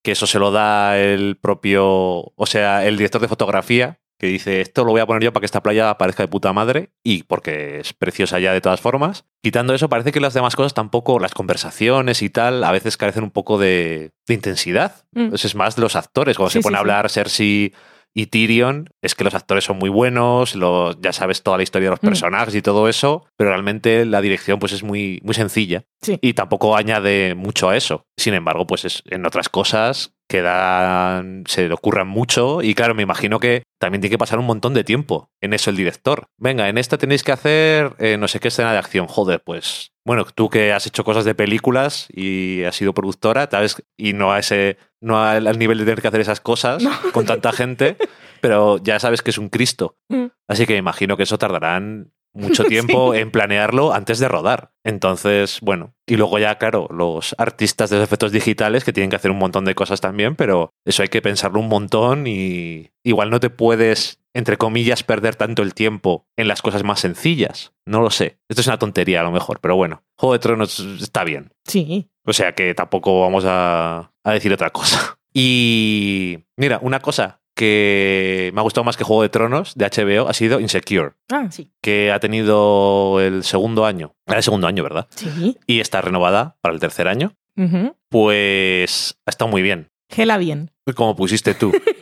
que eso se lo da el propio, o sea, el director de fotografía, que dice, esto lo voy a poner yo para que esta playa parezca de puta madre, y porque es preciosa ya de todas formas. Quitando eso, parece que las demás cosas tampoco, las conversaciones y tal, a veces carecen un poco de, de intensidad. Mm. Pues es más los actores, cuando Sí, se pone sí, a hablar Cersei y Tyrion, es que los actores son muy buenos, los, ya sabes toda la historia de los Mm. personajes y todo eso, pero realmente la dirección pues es muy, muy sencilla Sí. y tampoco añade mucho a eso. Sin embargo, pues es, en otras cosas quedan, se le ocurran mucho y claro, me imagino que también tiene que pasar un montón de tiempo en eso el director. Venga, en esta tenéis que hacer eh, no sé qué escena de acción. Joder, pues bueno, tú que has hecho cosas de películas y has sido productora, ¿sabes? Y no a ese, no al, al nivel de tener que hacer esas cosas (laughs) No. con tanta gente, pero ya sabes que es un Cristo. Mm. Así que me imagino que eso tardarán mucho (laughs) tiempo en planearlo antes de rodar. Entonces, bueno, y luego ya, claro, los artistas de los efectos digitales que tienen que hacer un montón de cosas también, pero eso hay que pensarlo un montón y igual no te puedes entre comillas, perder tanto el tiempo en las cosas más sencillas. No lo sé. Esto es una tontería a lo mejor, pero bueno, Juego de Tronos está bien. Sí. O sea que tampoco vamos a, a decir otra cosa. (laughs) Y mira, una cosa que me ha gustado más que Juego de Tronos de HBO ha sido Insecure, Ah, sí. que ha tenido el segundo año. Era el segundo año, ¿verdad? Sí. Y está renovada para el tercer año. Pues ha estado muy bien. Gela bien. Como pusiste tú (laughs)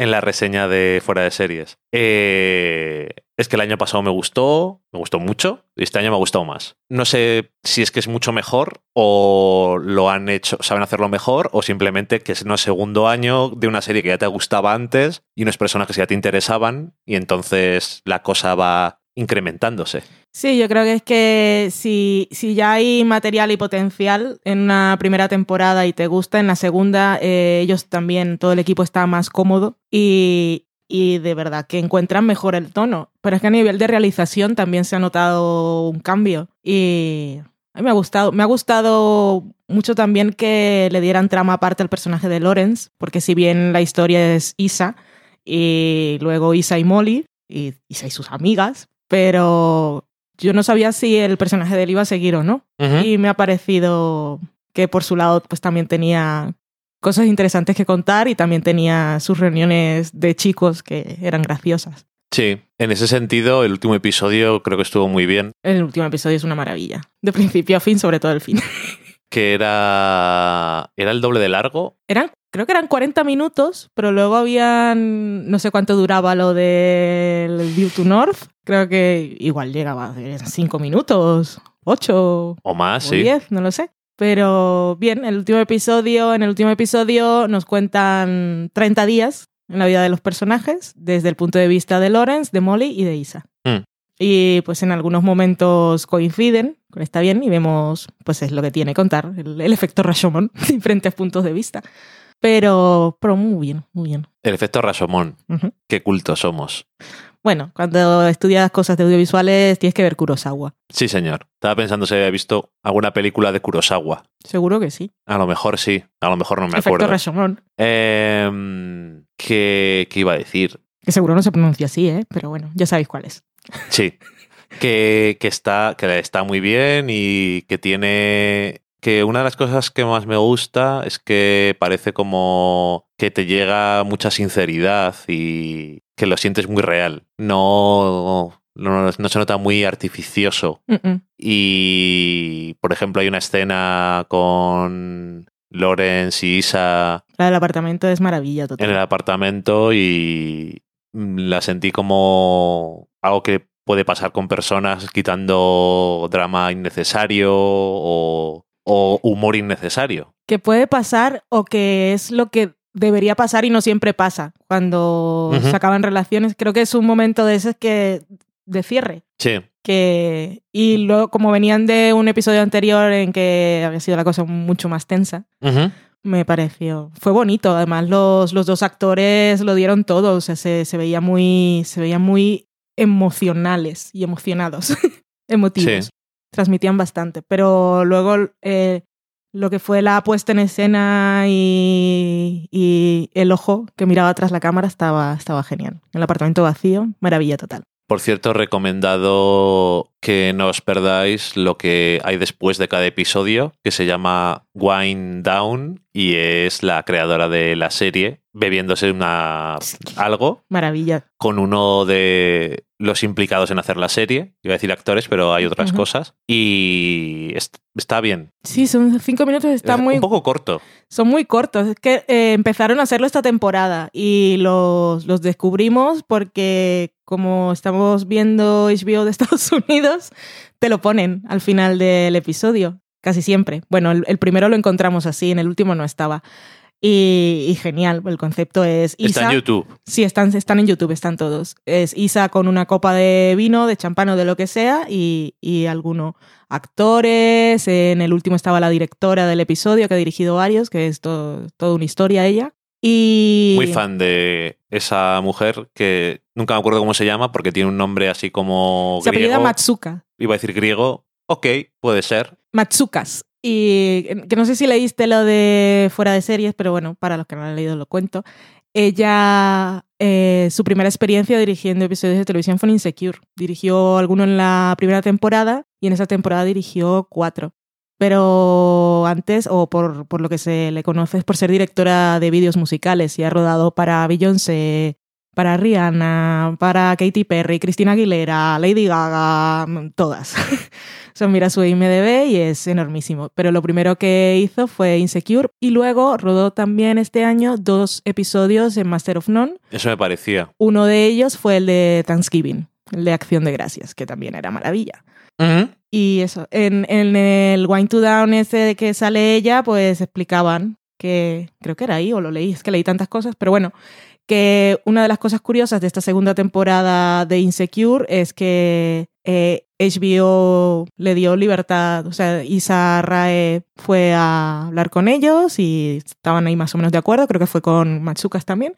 en la reseña de Fuera de Series. Eh, es que el año pasado me gustó, me gustó mucho, y este año me ha gustado más. No sé si es que es mucho mejor o lo han hecho, saben hacerlo mejor o simplemente que es no segundo año de una serie que ya te gustaba antes y unos personajes que ya te interesaban y entonces la cosa va incrementándose. Sí, yo creo que es que si, si ya hay material y potencial en una primera temporada y te gusta, en la segunda eh, ellos también, todo el equipo está más cómodo y, y de verdad que encuentran mejor el tono. Pero es que a nivel de realización también se ha notado un cambio y a me ha gustado. Me ha gustado mucho también que le dieran trama aparte al personaje de Lawrence, porque si bien la historia es Isa y luego Isa y Molly, y Isa y sus amigas, pero yo no sabía si el personaje de él iba a seguir o no. Y me ha parecido que por su lado pues también tenía cosas interesantes que contar y también tenía sus reuniones de chicos que eran graciosas. Sí, en ese sentido, el último episodio creo que estuvo muy bien, El último episodio es una maravilla, de principio a fin, sobre todo el fin. (laughs) que era, era el doble de largo. Eran, creo que eran 40 minutos, pero luego habían, no sé cuánto duraba lo del View to North, creo que igual llegaba a 5 minutos, 8 O más, o sí. 10, no lo sé. Pero bien, el último episodio, en el último episodio nos cuentan 30 días en la vida de los personajes, desde el punto de vista de Lawrence, de Molly y de Isa. Mm. Y pues en algunos momentos coinciden, está bien, y vemos, pues es lo que tiene contar, el, el efecto Rashomon, (laughs) diferentes puntos de vista. Pero, pero muy bien, muy bien. El efecto Rashomon. Qué culto somos. Bueno, cuando estudias cosas de audiovisuales tienes que ver Kurosawa. Sí, señor. Estaba pensando si había visto alguna película de Kurosawa. Seguro que sí. A lo mejor sí, a lo mejor no me efecto acuerdo. Rashomon. Em, ¿qué, qué iba a decir? Que seguro no se pronuncia así, ¿eh? Pero bueno, ya sabéis cuál es. Sí. que, que está, que está muy bien y que tiene. Que una de las cosas que más me gusta es que parece como que te llega mucha sinceridad y que lo sientes muy real. No, no, no se nota muy artificioso. Y, por ejemplo, hay una escena con Lawrence y Isa La del apartamento es maravilla total. en el apartamento y la sentí como algo que puede pasar con personas quitando drama innecesario o, o humor innecesario. Que puede pasar o que es lo que debería pasar y no siempre pasa cuando se acaban relaciones. Creo que es un momento de ese que de cierre. Sí, Que, y luego, como venían de un episodio anterior en que había sido la cosa mucho más tensa. Me pareció. Fue bonito. Además, los, los dos actores lo dieron todo. O sea, se, se veía muy. Se veían muy emocionales y emocionados. (laughs) Emotivos. Sí. Transmitían bastante. Pero luego eh, lo que fue la puesta en escena y, y el ojo que miraba tras la cámara estaba, estaba genial. El apartamento vacío, maravilla total. Por cierto, recomendado que no os perdáis lo que hay después de cada episodio, que se llama Wine Down y es la creadora de la serie bebiéndose una algo Maravilla. con uno de los implicados en hacer la serie. Iba a decir actores, pero hay otras cosas. Y est- está bien. Sí, son cinco minutos, está Es muy, Un poco corto. son muy cortos. Es que eh, empezaron a hacerlo esta temporada y los, los descubrimos porque como estamos viendo HBO de (laughs) Estados Unidos, te lo ponen al final del episodio, casi siempre. Bueno, el, el primero lo encontramos así, en el último no estaba. Y, y genial, el concepto es Está Isa. en YouTube. Sí, están, están en YouTube, están todos. Es Isa con una copa de vino, de champán o de lo que sea, y, y algunos actores. En el último estaba la directora del episodio, que ha dirigido varios, que es todo- toda una historia ella. Y. Muy fan de esa mujer que nunca me acuerdo cómo se llama porque tiene un nombre así como Se apellida. Matsuka. Iba a decir griego. Ok, puede ser. Matsukas. Y que no sé si leíste lo de fuera de series, pero bueno, para los que no lo han leído lo cuento. Ella eh, su primera experiencia dirigiendo episodios de televisión fue en Insecure. Dirigió alguno en la primera temporada y en esa temporada dirigió cuatro. Pero antes, o por, por lo que se le conoce, es por ser directora de vídeos musicales y ha rodado para Beyoncé, para Rihanna, para Katy Perry, Cristina Aguilera, Lady Gaga, mm, todas. (laughs) Son mira su IMDB y es enormísimo. Pero lo primero que hizo fue Insecure y luego rodó también este año dos episodios en Master of None. Eso me parecía. Uno de ellos fue el de Thanksgiving, el de Acción de Gracias, que también era maravilla. Y eso, en, en el Wine to Down ese que sale ella, pues explicaban que, creo que era ahí o lo leí, es que leí tantas cosas, pero bueno, que una de las cosas curiosas de esta segunda temporada de Insecure es que eh, HBO le dio libertad, o sea, Isa Rae fue a hablar con ellos y estaban ahí más o menos de acuerdo, creo que fue con Matsukas también.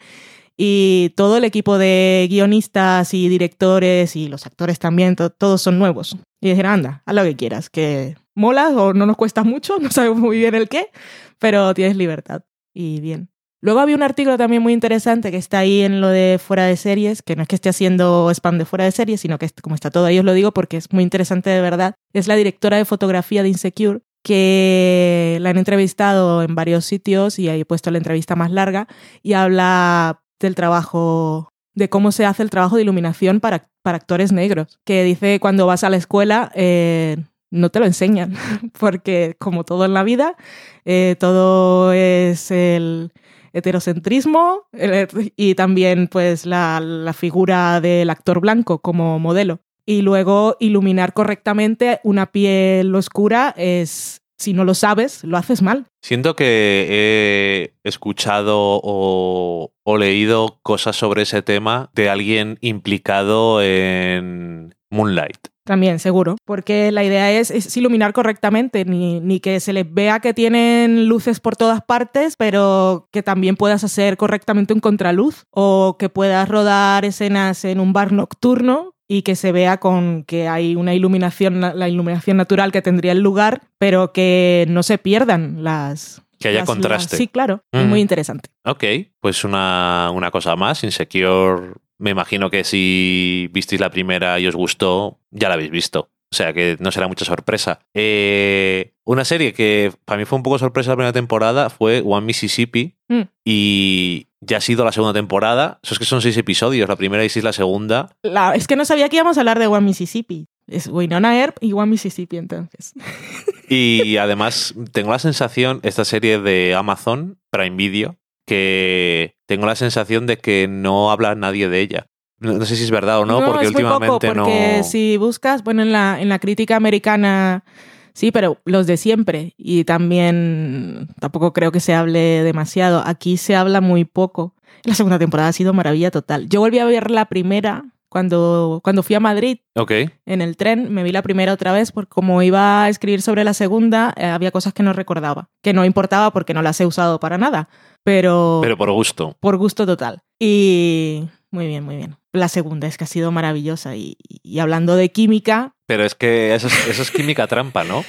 Y todo el equipo de guionistas y directores y los actores también, todos son nuevos. Y dijeron, anda, haz lo que quieras, que molas o no nos cuesta mucho, (laughs) no sabemos muy bien el qué, pero tienes libertad. Y bien. Luego había un artículo también muy interesante que está ahí en lo de fuera de series, que no es que esté haciendo spam de fuera de series, sino que como está todo ahí os lo digo porque es muy interesante de verdad. Es la directora de fotografía de Insecure, que la han entrevistado en varios sitios y ahí he puesto la entrevista más larga y habla del trabajo, de cómo se hace el trabajo de iluminación para, para actores negros, que dice cuando vas a la escuela... Eh, no te lo enseñan, (laughs) porque como todo en la vida, eh, todo es el, heterocentrismo y también pues la, la figura del actor blanco como modelo. Y luego iluminar correctamente una piel oscura es si no lo sabes, lo haces mal. Siento que he escuchado o, o, leído cosas sobre ese tema de alguien implicado en Moonlight. También, seguro. Porque la idea es, iluminar correctamente, ni, ni, que se les vea que tienen luces por todas partes, pero que también puedas hacer correctamente un contraluz o que puedas rodar escenas en un bar nocturno y que se vea con que hay una iluminación, la iluminación natural que tendría el lugar, pero que no se pierdan las, que haya contraste. Sí, claro. Muy interesante. Ok, pues una, una, cosa más. Insecure me imagino que si visteis la primera y os gustó, ya la habéis visto. O sea que no será mucha sorpresa. Eh, una serie que para mí fue un poco sorpresa la primera temporada fue One Mississippi. Mm. Y ya ha sido la segunda temporada. Eso es que son seis episodios, la primera y seis la segunda. es que no sabía que íbamos a hablar de One Mississippi. Es Winona Earp y One Mississippi entonces. (laughs) Y además tengo la sensación, esta serie de Amazon, Prime Video, que tengo la sensación de que no habla nadie de ella. No, sé si es verdad o no, porque últimamente muy poco, porque si buscas, bueno, en la, en la crítica americana sí, pero los de siempre. Y también tampoco creo que se hable demasiado. Aquí se habla muy poco. La segunda temporada ha sido maravilla total. Yo volví a ver la primera cuando, cuando fui a Madrid. En el tren me vi la primera otra vez porque como iba a escribir sobre la segunda, eh, había cosas que no recordaba. Que no importaba porque no las he usado para nada pero... Pero por gusto. Por gusto total. Y muy bien, muy bien. La segunda es que ha sido maravillosa. Y, hablando de química... Pero es que eso es, eso es química trampa, ¿no?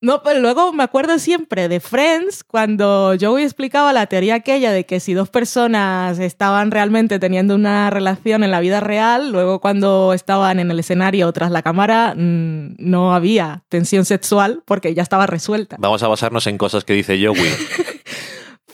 No, pero luego me acuerdo siempre de Friends, cuando Joey explicaba la teoría aquella de que si dos personas estaban realmente teniendo una relación en la vida real, luego cuando estaban en el escenario tras la cámara mm, no había tensión sexual porque ya estaba resuelta. Vamos a basarnos en cosas que dice Joey. (laughs)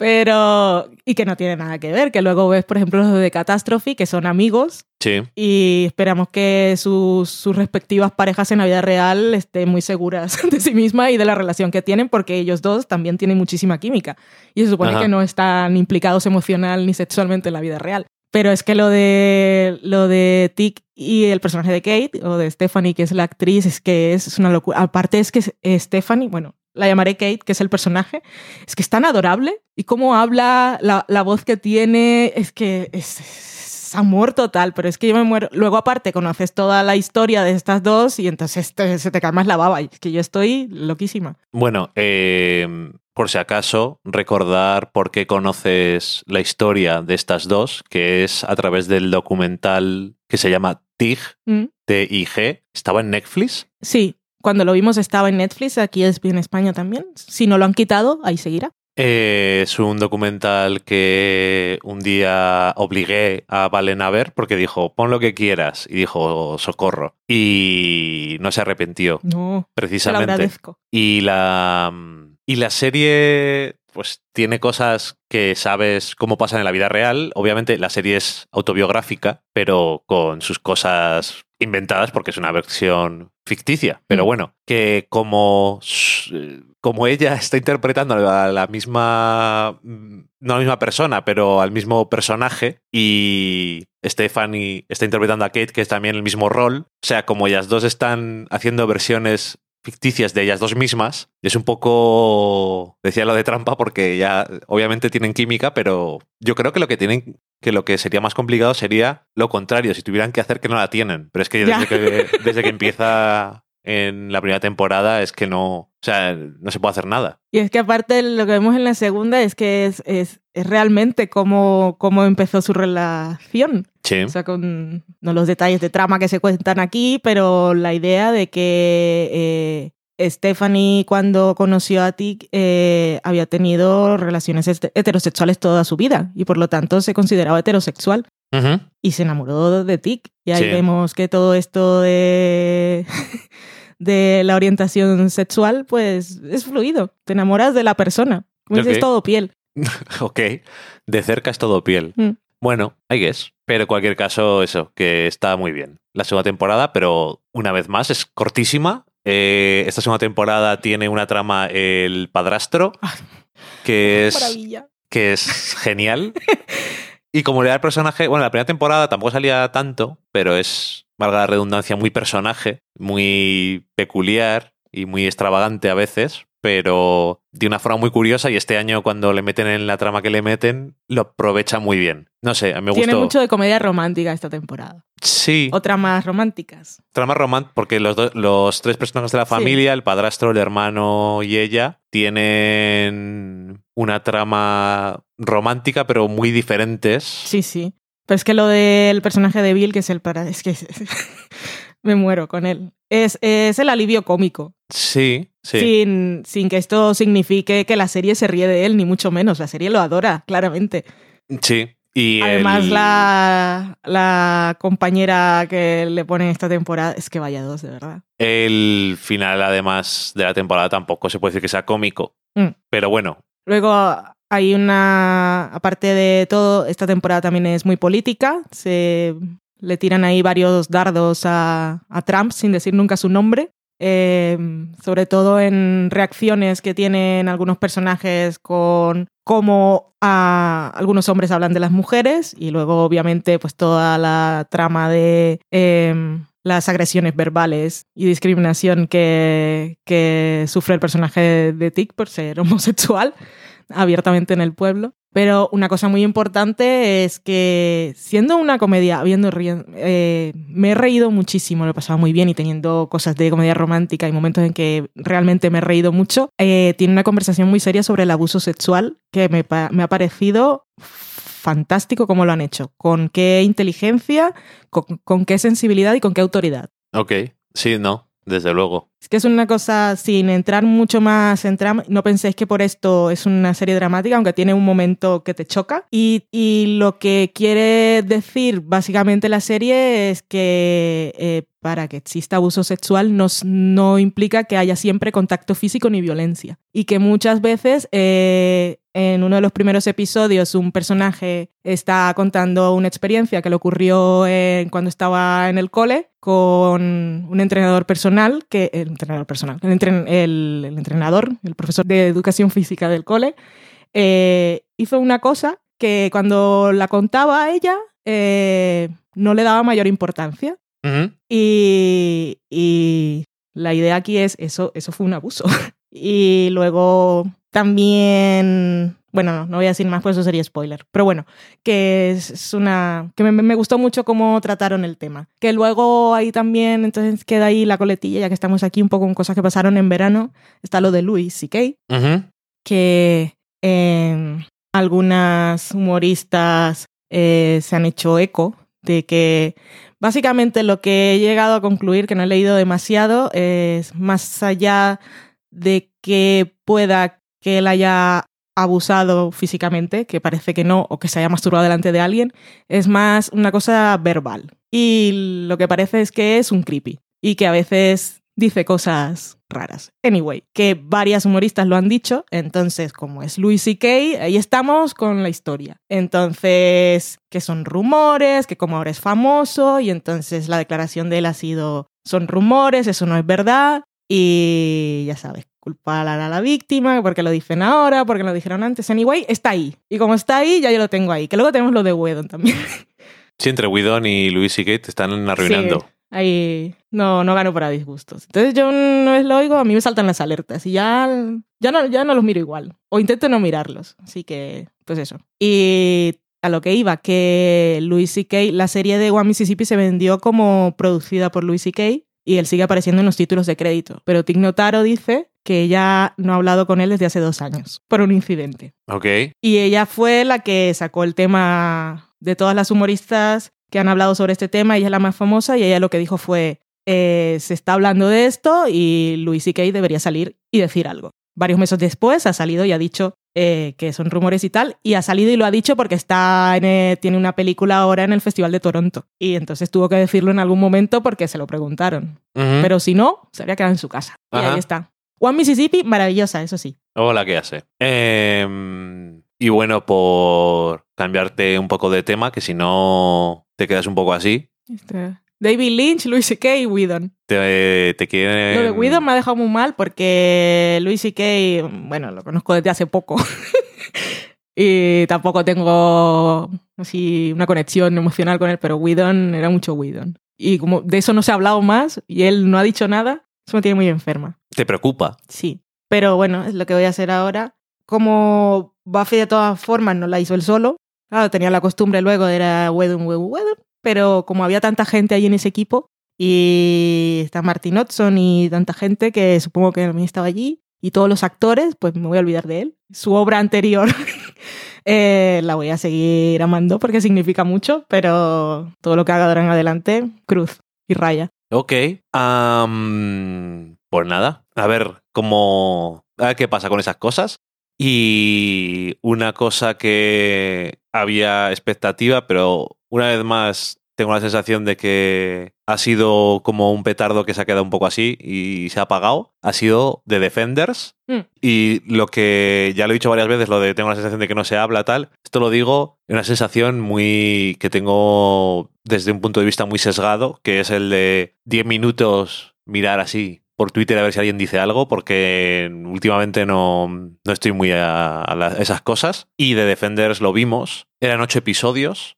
Pero. Y que no tiene nada que ver, que luego ves, por ejemplo, los de Catastrophe, que son amigos. Sí. Y esperamos que sus, sus respectivas parejas en la vida real estén muy seguras (laughs) de sí mismas y de la relación que tienen, porque ellos dos también tienen muchísima química. Y se supone que no están implicados emocional ni sexualmente en la vida real. Pero es que lo de lo de Tick y el personaje de Kate, o de Stephanie, que es la actriz, es que es una locura. Aparte es que Stephanie, bueno, la llamaré Kate, que es el personaje, es que es tan adorable y cómo habla, la, voz que tiene, es que es, amor total, pero es que yo me muero. Luego aparte conoces toda la historia de estas dos y entonces se te cae más la baba, y es que yo estoy loquísima. Bueno, em, por si acaso, recordar por qué conoces la historia de estas dos, que es a través del documental que se llama TIG, mm. T-I-G. ¿Estaba en Netflix? Sí, cuando lo vimos estaba en Netflix, aquí es en España también. Si no lo han quitado, ahí seguirá. Eh, es un documental que un día obligué a Valen a ver porque dijo, pon lo que quieras. Y dijo, socorro. Y no se arrepintió, No, te lo precisamente. agradezco. Y la, y la serie, pues tiene cosas que sabes cómo pasan en la vida real. Obviamente la serie es autobiográfica, pero con sus cosas inventadas porque es una versión ficticia. Pero Mm. bueno, que como, s- como ella (laughs) está interpretando a la misma, mm, no a la misma persona, pero al mismo personaje y Stephanie está interpretando a Kate, que es también el mismo rol. O sea, como ellas dos están haciendo versiones ficticias de ellas dos mismas. Es un poco, decía lo de trampa, porque ya obviamente tienen química, pero yo creo que lo que tienen, que lo que sería más complicado sería lo contrario, si tuvieran que hacer que no la tienen. Pero es que desde, que desde que empieza en la primera temporada es que no, o sea, no se puede hacer nada. Y es que aparte lo que vemos en la segunda es que es, es, es realmente cómo, cómo empezó su relación. Sí. O sea, con no los detalles de trama que se cuentan aquí, pero la idea de que eh, Stephanie cuando conoció a Tic eh, había tenido relaciones este- heterosexuales toda su vida y por lo tanto se consideraba heterosexual y se enamoró de Tic. Y ahí Sí. vemos que todo esto de, (laughs) de la orientación sexual pues es fluido. Te enamoras de la persona. Como dices, Ok. es todo piel. (laughs) Ok, de cerca es todo piel. Mm. Bueno, I guess. Pero en cualquier caso, eso, que está muy bien. La segunda temporada, pero una vez más, es cortísima. Eh, esta segunda temporada tiene una trama el padrastro, Ah, que es, Maravilla. que es genial. (laughs) Y como le da el personaje, bueno, la primera temporada tampoco salía tanto, pero es, valga la redundancia, muy personaje, muy peculiar y muy extravagante a veces, pero de una forma muy curiosa y este año cuando le meten en la trama que le meten, lo aprovecha muy bien. No sé, me Tiene gustó. mucho de comedia romántica esta temporada. Sí, O tramas románticas. trama romántica, porque los, do- los tres personajes de la Sí. familia, el padrastro, el hermano y ella, tienen una trama romántica, pero muy diferentes. Sí, sí. Pero es que lo del personaje de Bill, que es el para... Es que (laughs) me muero con él. Es, es el alivio cómico. Sí, sí. Sin, sin que esto signifique que la serie se ríe de él, ni mucho menos. La serie lo adora, claramente. Sí. Y Además, el- la, la compañera que le pone esta temporada es que vaya dos, de verdad. El final, además de la temporada, tampoco se puede decir que sea cómico. Mm. Pero bueno, Luego hay una, aparte de todo, esta temporada también es muy política. Se le tiran ahí varios dardos a, a Trump sin decir nunca su nombre. Eh, sobre todo en reacciones que tienen algunos personajes con cómo a algunos hombres hablan de las mujeres y luego obviamente pues toda la trama de em, las agresiones verbales y discriminación que, que sufre el personaje de, de Tic por ser homosexual abiertamente en el pueblo. Pero una cosa muy importante es que siendo una comedia, habiendo ri- eh, me he reído muchísimo, lo he pasado muy bien y teniendo cosas de comedia romántica y momentos en que realmente me he reído mucho, eh, tiene una conversación muy seria sobre el abuso sexual que me, me ha parecido fantástico como lo han hecho, con qué inteligencia, con, con qué sensibilidad y con qué autoridad. ok. Sí, no, desde luego. Es que es una cosa, sin entrar mucho más en trama, no penséis que por esto es una serie dramática, aunque tiene un momento que te choca. Y, y lo que quiere decir básicamente la serie es que eh, para que exista abuso sexual no, no implica que haya siempre contacto físico ni violencia. Y que muchas veces eh, en uno de los primeros episodios un personaje está contando una experiencia que le ocurrió en- cuando estaba en el cole con un entrenador personal, que el entrenador personal, el, entren- el- el entrenador, el profesor de educación física del cole, eh, hizo una cosa que cuando la contaba a ella eh, no le daba mayor importancia. Y, y la idea aquí es, eso, eso fue un abuso. (laughs) y luego también, bueno, no, no voy a decir más, pues eso sería spoiler. Pero bueno, que es, una, que me, me gustó mucho cómo trataron el tema. Que luego ahí también, entonces queda ahí la coletilla, ya que estamos aquí un poco con cosas que pasaron en verano. Está lo de Louis C.K., Ujú. que eh, algunas humoristas eh, se han hecho eco de que básicamente lo que he llegado a concluir, que no he leído demasiado, es más allá de que pueda que él haya abusado físicamente, que parece que no, o que se haya masturbado delante de alguien, es más una cosa verbal. Y lo que parece es que es un creepy y que a veces dice cosas raras. Anyway, que varias humoristas lo han dicho, entonces como es Louis C.K., ahí estamos con la historia. Entonces, que son rumores, que como ahora es famoso, y entonces la declaración de él ha sido, son rumores, eso no es verdad, y ya sabes, culpar a la víctima, porque lo dicen ahora, porque lo dijeron antes. Anyway, está ahí. Y como está ahí, ya yo lo tengo ahí. Que luego tenemos lo de Wedon también. Sí, entre Whedon y Louis C.K. te están arruinando. Sí, ahí no, no gano para disgustos. Entonces yo no es lo oigo, a mí me saltan las alertas y ya, ya, no, ya no los miro igual. O intento no mirarlos. Así que, pues eso. Y a lo que iba, que Louis C.K., la serie de One Mississippi se vendió como producida por Louis C.K. y él sigue apareciendo en los títulos de crédito. Pero Tig Notaro dice que ella no ha hablado con él desde hace dos años por un incidente. Ok. Y ella fue la que sacó el tema de todas las humoristas que han hablado sobre este tema, ella es la más famosa y ella lo que dijo fue, eh, se está hablando de esto y Louis C.K. debería salir y decir algo. Varios meses después ha salido y ha dicho eh, que son rumores y tal, y ha salido y lo ha dicho porque está en, eh, tiene una película ahora en el Festival de Toronto. Y entonces tuvo que decirlo en algún momento porque se lo preguntaron. Pero si no, se habría quedado en su casa. Y ahí está. One Mississippi, maravillosa, eso sí. Hola, ¿qué hace? Em, y bueno, por cambiarte un poco de tema, que si no te quedas un poco así, Este, David Lynch, Louis C.K. y Whedon. te, te quieren... Lo de Whedon me ha dejado muy mal porque Louis C.K., bueno, lo conozco desde hace poco. (laughs) y tampoco tengo así una conexión emocional con él, pero Whedon era mucho Whedon. Y como de eso no se ha hablado más y él no ha dicho nada, eso me tiene muy enferma. Te preocupa. Sí. Pero bueno, es lo que voy a hacer ahora. Como Buffy de todas formas no la hizo él solo, claro, tenía la costumbre luego de era Whedon, Whedon, Whedon, pero como había tanta gente ahí en ese equipo, y está Martin Hudson y tanta gente que supongo que también estaba allí, y todos los actores, pues me voy a olvidar de él. Su obra anterior (laughs) eh, la voy a seguir amando porque significa mucho, pero todo lo que haga ahora en adelante, cruz y raya. Ok. am, pues nada, a ver cómo... A ver qué pasa con esas cosas. Y una cosa que había expectativa, pero una vez más tengo la sensación de que ha sido como un petardo que se ha quedado un poco así y se ha apagado. Ha sido The Defenders. Mm. Y lo que ya lo he dicho varias veces, lo de tengo la sensación de que no se habla, tal. Esto lo digo en una sensación muy que tengo desde un punto de vista muy sesgado, que es el de 10 minutos mirar así por Twitter a ver si alguien dice algo, porque últimamente no, no estoy muy a, a la- esas cosas. Y de Defenders lo vimos. Eran ocho episodios.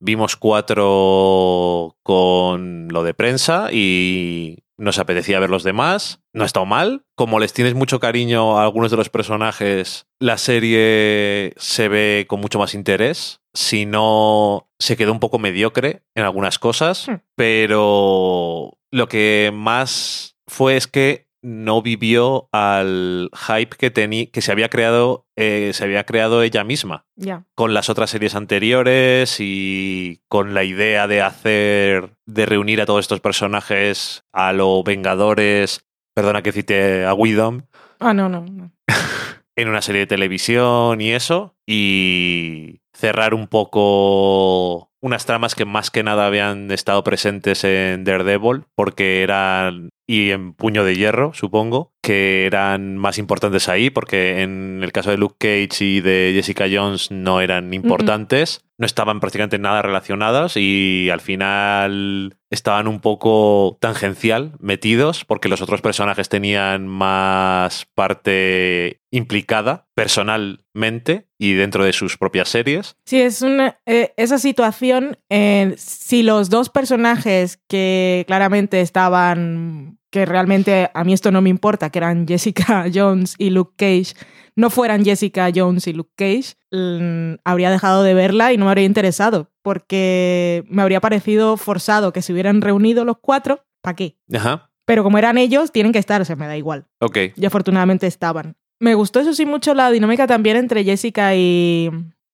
Vimos cuatro con lo de prensa y nos apetecía ver los demás. No ha estado mal. Como les tienes mucho cariño a algunos de los personajes, la serie se ve con mucho más interés. Si no, se quedó un poco mediocre en algunas cosas. Hmm. Pero lo que más fue es que no vivió al hype que, teni- que se había creado eh, se había creado ella misma. Con las otras series anteriores y con la idea de hacer, de reunir a todos estos personajes a los Vengadores, perdona que cite a Widom, Ah, no, no, no. (laughs) en una serie de televisión y eso, y cerrar un poco unas tramas que más que nada habían estado presentes en Daredevil, porque eran, y en Puño de Hierro, supongo, que eran más importantes ahí, porque en el caso de Luke Cage y de Jessica Jones no eran importantes, no estaban prácticamente nada relacionadas y al final estaban un poco tangencial metidos, porque los otros personajes tenían más parte implicada personalmente y dentro de sus propias series. Sí, es una, eh, esa situación, eh, si los dos personajes que claramente estaban, que realmente a mí esto no me importa, que eran Jessica (laughs) Jones y Luke Cage, no fueran Jessica Jones y Luke Cage, mm, habría dejado de verla y no me habría interesado, porque me habría parecido forzado que se hubieran reunido los cuatro, ¿para qué? Ajá. Pero como eran ellos, tienen que estar, o sea, me da igual. Ok. Y afortunadamente estaban. Me gustó eso sí mucho la dinámica también entre Jessica y,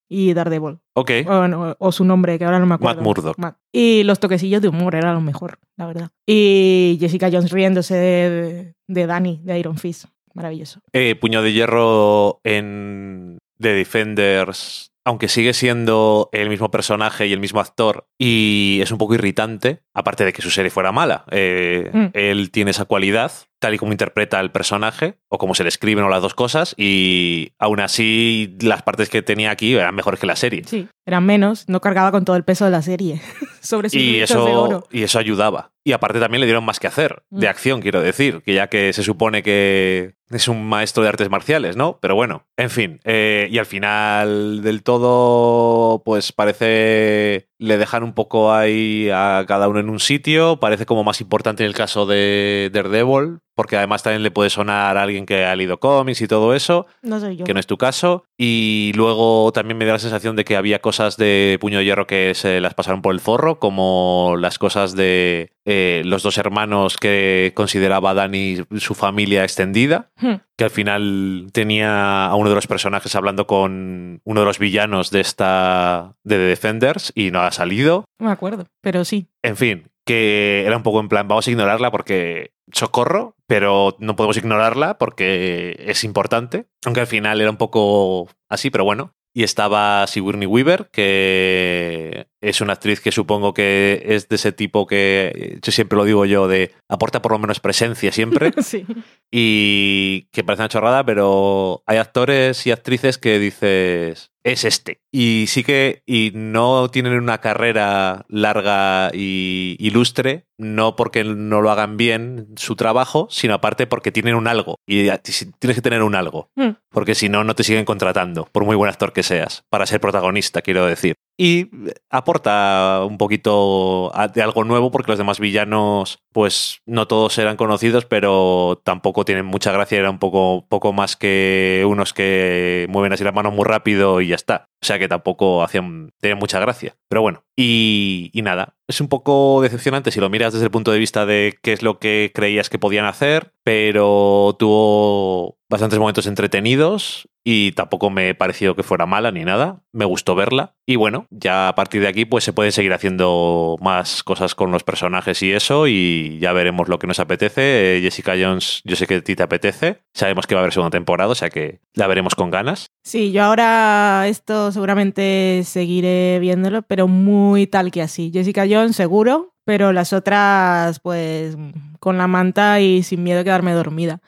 y Daredevil. Ok. O, no, o su nombre, que ahora no me acuerdo. Matt Murdock. Matt. Y los toquecillos de humor era lo mejor, la verdad. Y Jessica Jones riéndose de, de Danny, de Iron Fist. maravilloso. Eh, Puño de Hierro en The Defenders, aunque sigue siendo el mismo personaje y el mismo actor, y es un poco irritante, aparte de que su serie fuera mala. eh, Mm. Él tiene esa cualidad, tal y como interpreta el personaje, o como se le escriben o las dos cosas, y aún así las partes que tenía aquí eran mejores que la serie. Sí, eran menos, no cargaba con todo el peso de la serie (laughs) sobre sus Y luchas de oro. eso, y eso ayudaba. Y aparte también le dieron más que hacer, de Mm. acción, quiero decir, que ya que se supone que es un maestro de artes marciales, ¿no? Pero bueno, en fin. eh, y al final del todo, pues parece le dejan un poco ahí a cada uno en un sitio. Parece como más importante en el caso de Daredevil, porque además también le puede sonar a alguien que ha leído cómics y todo eso No soy yo. que no es tu caso. Y luego también me da la sensación de que había cosas de puño de hierro que se las pasaron por el forro, como las cosas de eh, los dos hermanos que consideraba Dani su familia extendida, Hmm. Que al final tenía a uno de los personajes hablando con uno de los villanos de esta de The Defenders y no ha salido. No me acuerdo, pero sí. En fin, que era un poco en plan, vamos a ignorarla porque socorro, pero no podemos ignorarla porque es importante. Aunque al final era un poco así, pero bueno. Y estaba Sigourney Weaver, que es una actriz que supongo que es de ese tipo que, yo siempre lo digo yo, de aporta por lo menos presencia siempre (laughs) sí. y que parece una chorrada, pero hay actores y actrices que dices, es este. Y sí que, y no tienen una carrera larga y ilustre, no porque no lo hagan bien su trabajo, sino aparte porque tienen un algo. Y tienes que tener un algo, Hmm. porque si no, no te siguen contratando, por muy buen actor que seas, para ser protagonista, quiero decir. Y aporta un poquito de algo nuevo porque los demás villanos, pues no todos eran conocidos, pero tampoco tienen mucha gracia. Era un poco, poco más que unos que mueven así las manos muy rápido y ya está. O sea que tampoco hacían, tenían mucha gracia. Pero bueno, y, y nada, es un poco decepcionante si lo miras desde el punto de vista de qué es lo que creías que podían hacer, pero tuvo bastantes momentos entretenidos y tampoco me pareció que fuera mala ni nada. Me gustó verla. Y bueno, ya a partir de aquí pues se pueden seguir haciendo más cosas con los personajes y eso y ya veremos lo que nos apetece. Eh, Jessica Jones, yo sé que a ti te apetece. Sabemos que va a haber segunda temporada, o sea que la veremos con ganas. Sí, yo ahora esto seguramente seguiré viéndolo, pero muy tal que así. Jessica Jones seguro, pero las otras pues con la manta y sin miedo a quedarme dormida.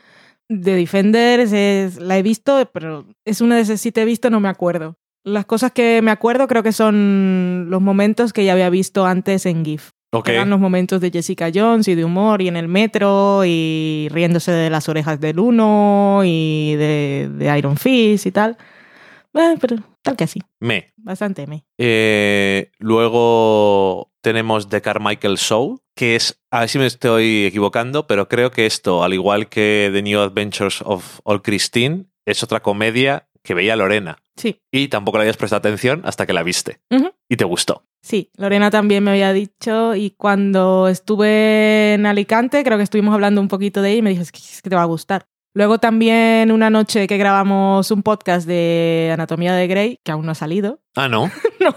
The Defenders es, la he visto, pero es una de esas si te he visto no me acuerdo. Las cosas que me acuerdo creo que son los momentos que ya había visto antes en GIF. Ok. Eran los momentos de Jessica Jones y de humor y en el metro y riéndose de las orejas del uno y de, de Iron Fist y tal. Eh, pero tal que así, Me. bastante me. Eh, luego tenemos The Carmichael Show, que es, a ver si me estoy equivocando, pero creo que esto, al igual que The New Adventures of All Christine, es otra comedia que veía Lorena. Sí, Y tampoco le habías prestado atención hasta que la viste. Y te gustó. sí, Lorena también me había dicho y cuando estuve en Alicante creo que estuvimos hablando un poquito de ella y me dijo, es que, es que te va a gustar. Luego también una noche que grabamos un podcast de Anatomía de Grey, que aún no ha salido. (laughs) Ah, no. no,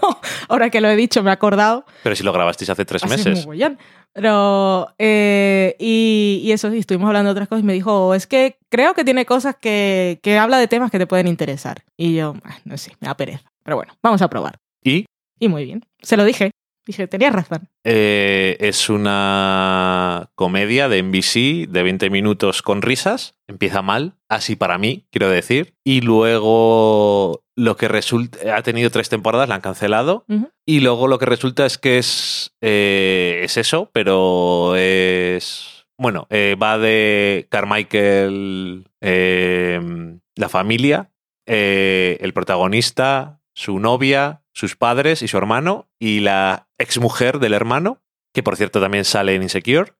ahora que lo he dicho me he acordado. Pero si lo grabasteis hace tres Hace meses. mogollón. Pero, eh, y, y eso, sí, estuvimos hablando de otras cosas y me dijo, es que creo que tiene cosas que, que habla de temas que te pueden interesar. Y yo, "Ah, no sé, me da pereza. Pero bueno, vamos a probar. Y Y muy bien. Se lo dije. Dije, tenías razón. eh, es una comedia de NBC de 20 minutos con risas. Empieza mal, así para mí, quiero decir. Y luego lo que resulta, ha tenido tres temporadas, la han cancelado. Y luego lo que resulta es que es, eh, es eso, pero es... Bueno, eh, va de Carmichael, la familia, el protagonista, su novia, sus padres y su hermano, y la exmujer del hermano, que por cierto también sale en Insecure.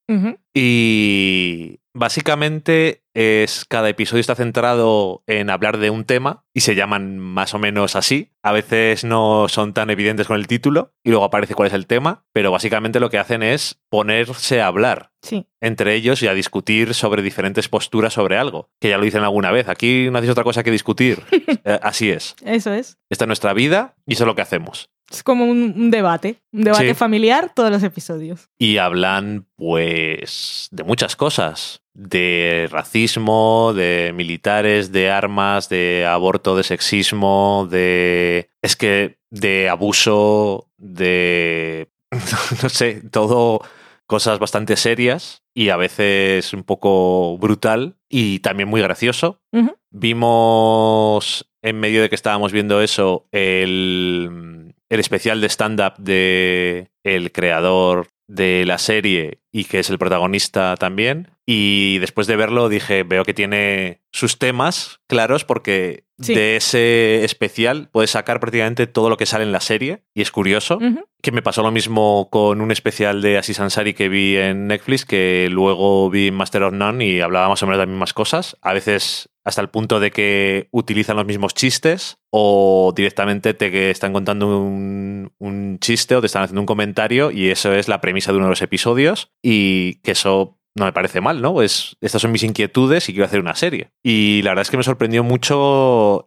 Y básicamente es cada episodio está centrado en hablar de un tema y se llaman más o menos así. A veces no son tan evidentes con el título y luego aparece cuál es el tema, pero básicamente lo que hacen es ponerse a hablar Sí. entre ellos y a discutir sobre diferentes posturas sobre algo, que ya lo dicen alguna vez. Aquí no hacéis otra cosa que discutir. (laughs) Eh, así es. Eso es. Esta es nuestra vida y eso es lo que hacemos. Es como un, un debate, un debate Sí. familiar todos los episodios. Y hablan, pues, de muchas cosas. De racismo, de militares, de armas, de aborto, de sexismo, de... Es que de abuso, de... (laughs) No sé, todo cosas bastante serias y a veces un poco brutal y también muy gracioso. Vimos, en medio de que estábamos viendo eso, el, el especial de stand-up de el creador de la serie y que es el protagonista también. Y después de verlo dije, veo que tiene sus temas claros porque Sí. de ese especial puedes sacar prácticamente todo lo que sale en la serie y es curioso que me pasó lo mismo con un especial de Aziz Ansari que vi en Netflix, que luego vi en Master of None y hablaba más o menos de las mismas cosas. A veces hasta el punto de que utilizan los mismos chistes o directamente te están contando un, un chiste o te están haciendo un comentario y eso es la premisa de uno de los episodios y que eso no me parece mal, ¿no? Pues estas son mis inquietudes y quiero hacer una serie. Y la verdad es que me sorprendió mucho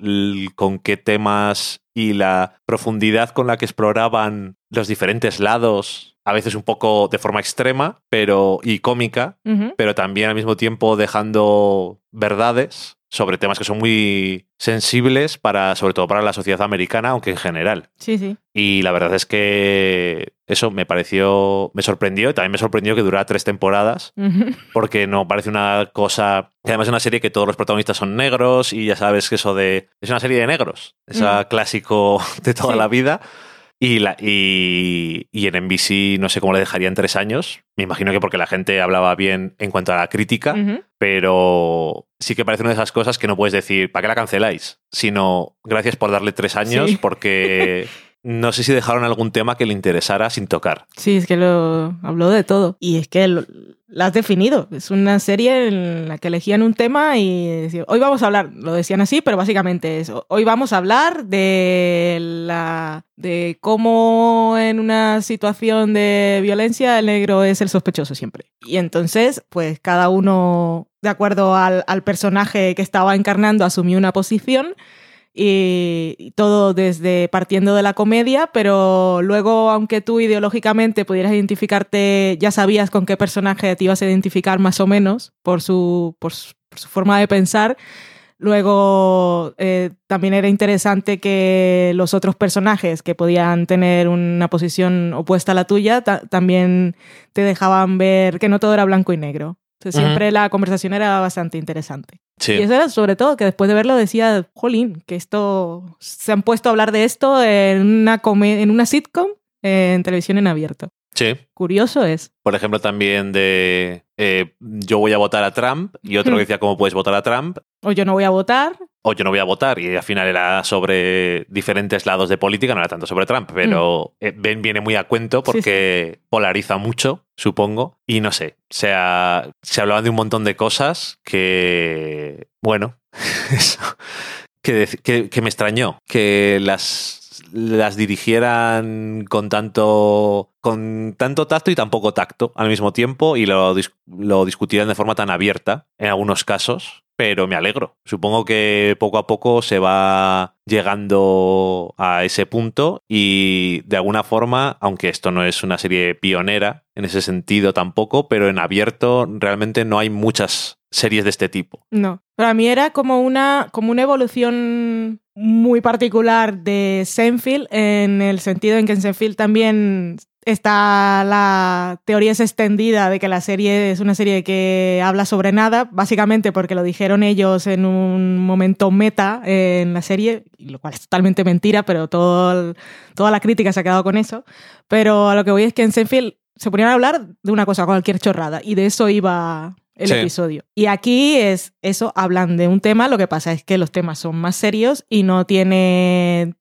con qué temas y la profundidad con la que exploraban los diferentes lados, a veces un poco de forma extrema, pero y cómica, pero también al mismo tiempo dejando verdades sobre temas que son muy sensibles para sobre todo para la sociedad americana, aunque en general. Sí, sí. Y la verdad es que eso me pareció, me sorprendió y también me sorprendió que durara tres temporadas porque no parece una cosa. Además, es una serie que todos los protagonistas son negros y ya sabes que eso de. Es una serie de negros. Mm. clásico (laughs) de toda Sí. la vida. Y, la, y, y en NBC no sé cómo le dejarían tres años. Me imagino que porque la gente hablaba bien en cuanto a la crítica, pero sí que parece una de esas cosas que no puedes decir, ¿para qué la canceláis? Sino, gracias por darle tres años, Sí. porque no sé si dejaron algún tema que le interesara sin tocar. Sí, es que lo habló de todo. Y es que lo, la has definido. Es una serie en la que elegían un tema y decían, hoy vamos a hablar, lo decían así, pero básicamente es, hoy vamos a hablar de la de cómo en una situación de violencia el negro es el sospechoso siempre. Y entonces, pues cada uno, de acuerdo al, al personaje que estaba encarnando, asumió una posición y todo desde partiendo de la comedia, pero luego, aunque tú ideológicamente pudieras identificarte, ya sabías con qué personaje te ibas a identificar más o menos por su, por su, forma de pensar. Luego eh, también era interesante que los otros personajes que podían tener una posición opuesta a la tuya ta- también te dejaban ver que no todo era blanco y negro. Entonces, siempre la conversación era bastante interesante. Sí. Y eso era sobre todo que después de verlo decía, jolín, que esto se han puesto a hablar de esto en una, come- en una sitcom eh, en televisión en abierto. sí. Curioso es. Por ejemplo, también de eh, yo voy a votar a Trump y otro que decía cómo puedes votar a Trump O yo no voy a votar. O yo no voy a votar y al final era sobre diferentes lados de política, no era tanto sobre Trump, pero eh, Ben viene muy a cuento porque polariza mucho, supongo, y no sé, o sea, se hablaban de un montón de cosas que, bueno, (laughs) eso, que, que, que me extrañó, que las las dirigieran con tanto con tanto tacto y tan poco tacto al mismo tiempo y lo, lo discutieran de forma tan abierta en algunos casos pero me alegro. Supongo que poco a poco se va llegando a ese punto y de alguna forma, aunque esto no es una serie pionera en ese sentido tampoco, pero en abierto realmente no hay muchas series de este tipo. No. Para mí era como una, como una evolución muy particular de Seinfeld, en el sentido en que en Seinfeld también está la teoría es extendida de que la serie es una serie que habla sobre nada, básicamente porque lo dijeron ellos en un momento meta en la serie, lo cual es totalmente mentira, pero todo el- toda la crítica se ha quedado con eso. Pero a lo que voy es que en Seinfeld se ponían a hablar de una cosa, cualquier chorrada, y de eso iba el Sí. episodio. Y aquí es eso, hablan de un tema, lo que pasa es que los temas son más serios y no tiene...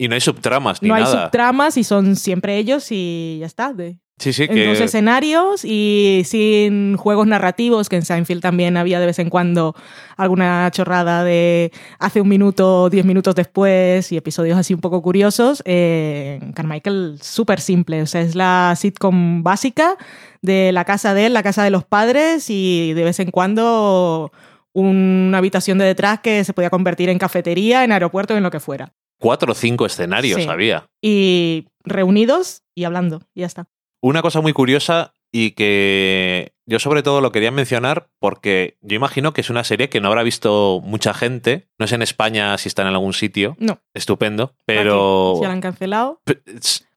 Y no hay subtramas ni no hay nada. subtramas y son siempre ellos y ya está. De, sí, sí, en dos que escenarios y sin juegos narrativos, que en Seinfeld también había de vez en cuando alguna chorrada de hace un minuto, diez minutos después y episodios así un poco curiosos. Eh, en Carmichael, súper simple, o sea, es la sitcom básica de la casa de él, la casa de los padres y de vez en cuando una habitación de detrás que se podía convertir en cafetería, en aeropuerto, en lo que fuera. Cuatro o cinco escenarios Sí. había. Y reunidos y hablando, y ya está. Una cosa muy curiosa y que yo sobre todo lo quería mencionar porque yo imagino que es una serie que no habrá visto mucha gente. No es en España si está en algún sitio. No. Estupendo. Pero... Aquí, ya la han cancelado.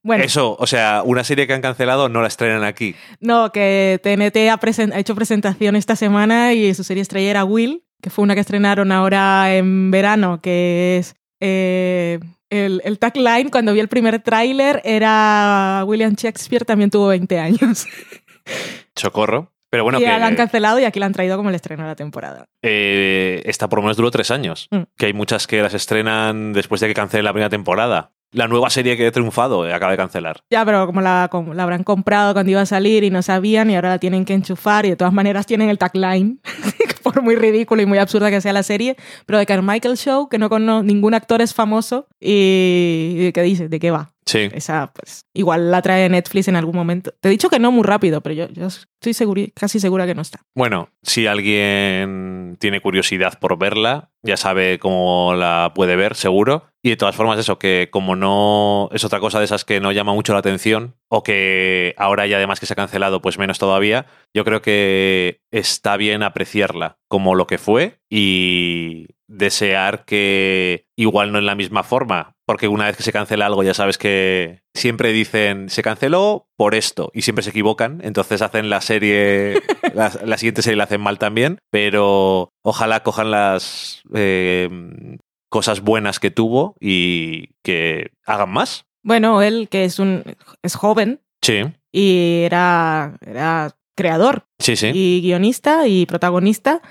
Bueno, Eso, o sea, una serie que han cancelado no la estrenan aquí. no, que TNT ha, ha hecho presentación esta semana y su serie estrella era Will, que fue una que estrenaron ahora en verano, que es eh, el, el tagline cuando vi el primer tráiler era William Shakespeare también tuvo 20 años. (laughs) Socorro. Pero bueno, y ya la han que cancelado y aquí la han traído como el estreno de la temporada. eh, esta por lo menos duró tres años. Mm. Que hay muchas que las estrenan después de que cancelen la primera temporada. La nueva serie que he triunfado eh, acaba de cancelar. Ya, pero como la, como la habrán comprado cuando iba a salir y no sabían y ahora la tienen que enchufar y de todas maneras tienen el tagline, (laughs) por muy ridículo y muy absurda que sea la serie, pero de Carmichael Show, que no con ningún actor es famoso y, y ¿qué dice? ¿De qué va? Sí. Esa, pues, igual la trae Netflix en algún momento. Te he dicho que no muy rápido, pero yo, yo estoy casi segura que no está. Bueno, si alguien tiene curiosidad por verla, ya sabe cómo la puede ver, seguro. Y de todas formas, eso, que como no es otra cosa de esas que no llama mucho la atención, o que ahora ya además que se ha cancelado, pues menos todavía, yo creo que está bien apreciarla como lo que fue y desear que igual no en la misma forma, porque una vez que se cancela algo ya sabes que siempre dicen se canceló por esto y siempre se equivocan, entonces hacen la serie, (laughs) la, la siguiente serie la hacen mal también, pero ojalá cojan las eh, cosas buenas que tuvo y que hagan más. Bueno, él, que es, un, es joven Sí, y era, era creador sí, sí. y guionista y protagonista.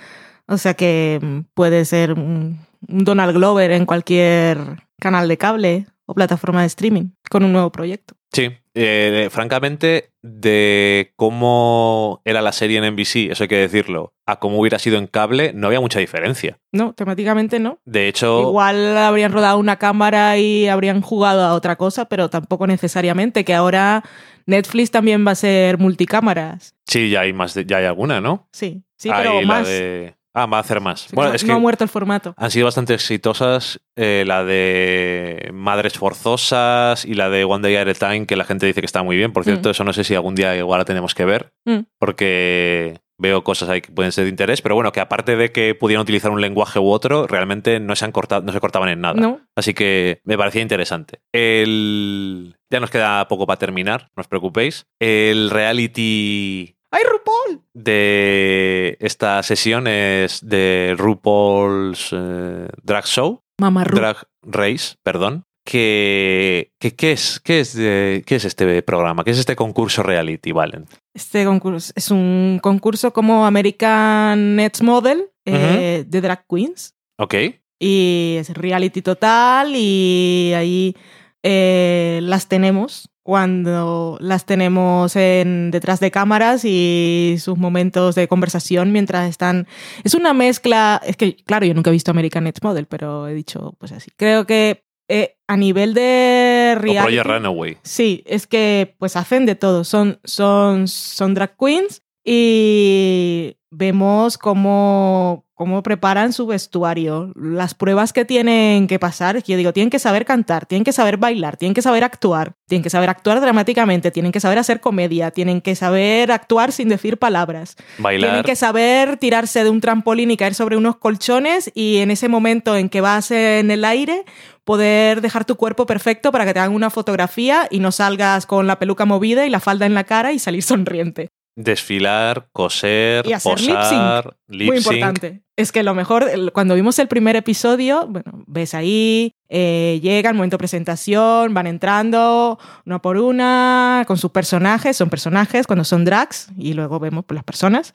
O sea que puede ser un Donald Glover en cualquier canal de cable o plataforma de streaming con un nuevo proyecto. Sí, eh, francamente, de cómo era la serie en NBC, eso hay que decirlo, a cómo hubiera sido en cable, no había mucha diferencia. No, temáticamente no. De hecho, Igual habrían rodado una cámara y habrían jugado a otra cosa, pero tampoco necesariamente, que ahora Netflix también va a ser multicámaras. sí, ya hay más, de- ya hay alguna, ¿no? Sí, sí, Hay pero más. de- Ah, va a hacer más. Sí, Bueno, no, es no que ha muerto el formato. han sido bastante exitosas eh, la de Madres Forzosas y la de One Day at a Time, que la gente dice que está muy bien. Por cierto, Mm. eso no sé si algún día igual la tenemos que ver, Mm. porque veo cosas ahí que pueden ser de interés, pero bueno, que aparte de que pudieran utilizar un lenguaje u otro, realmente no se, han cortado, no se cortaban en nada. No, Así que me parecía interesante. El... Ya nos queda poco para terminar, no os preocupéis. El reality ¡Ay, RuPaul! de esta sesión es de RuPaul's eh, Drag Show, Mamá Ru. Drag Race, perdón. Que, que- ¿qué, es, qué, es de- ¿Qué es este programa? ¿Qué es este concurso reality, Valen? Este concurso es un concurso como American Next Model eh, de drag queens. Ok, Y es reality total y ahí eh, las tenemos cuando las tenemos en, detrás de cámaras y sus momentos de conversación mientras están... Es una mezcla, es que claro, yo nunca he visto American Next Model, pero he dicho pues así. Creo que eh, a nivel de reality... Runaway. Sí, es que pues hacen de todo. Son, son, son drag queens y vemos cómo, cómo preparan su vestuario, las pruebas que tienen que pasar. Yo digo, tienen que saber cantar, tienen que saber bailar, tienen que saber actuar, tienen que saber actuar dramáticamente, tienen que saber hacer comedia, tienen que saber actuar sin decir palabras. Tienen Bailar. que saber tirarse de un trampolín y caer sobre unos colchones y en ese momento en que vas en el aire poder dejar tu cuerpo perfecto para que te hagan una fotografía y no salgas con la peluca movida y la falda en la cara y salir sonriente. Desfilar, coser, Y hacer posar, lip Muy sync. importante. Es que lo mejor, cuando vimos el primer episodio, bueno, ves ahí, eh, llega el momento de presentación, van entrando una por una, con sus personajes, son personajes cuando son drags, y luego vemos pues, las personas.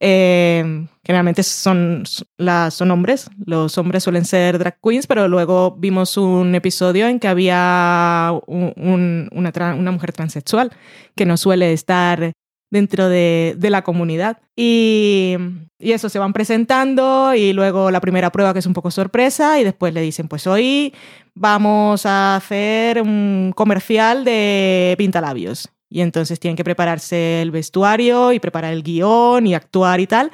Eh, generalmente son, son hombres, los hombres suelen ser drag queens, pero luego vimos un episodio en que había un- un- una, una mujer transexual que no suele estar dentro de, de la comunidad. Y, y eso, se van presentando y luego la primera prueba que es un poco sorpresa y después le dicen, pues hoy vamos a hacer un comercial de pintalabios. Y entonces tienen que prepararse el vestuario y preparar el guion y actuar y tal.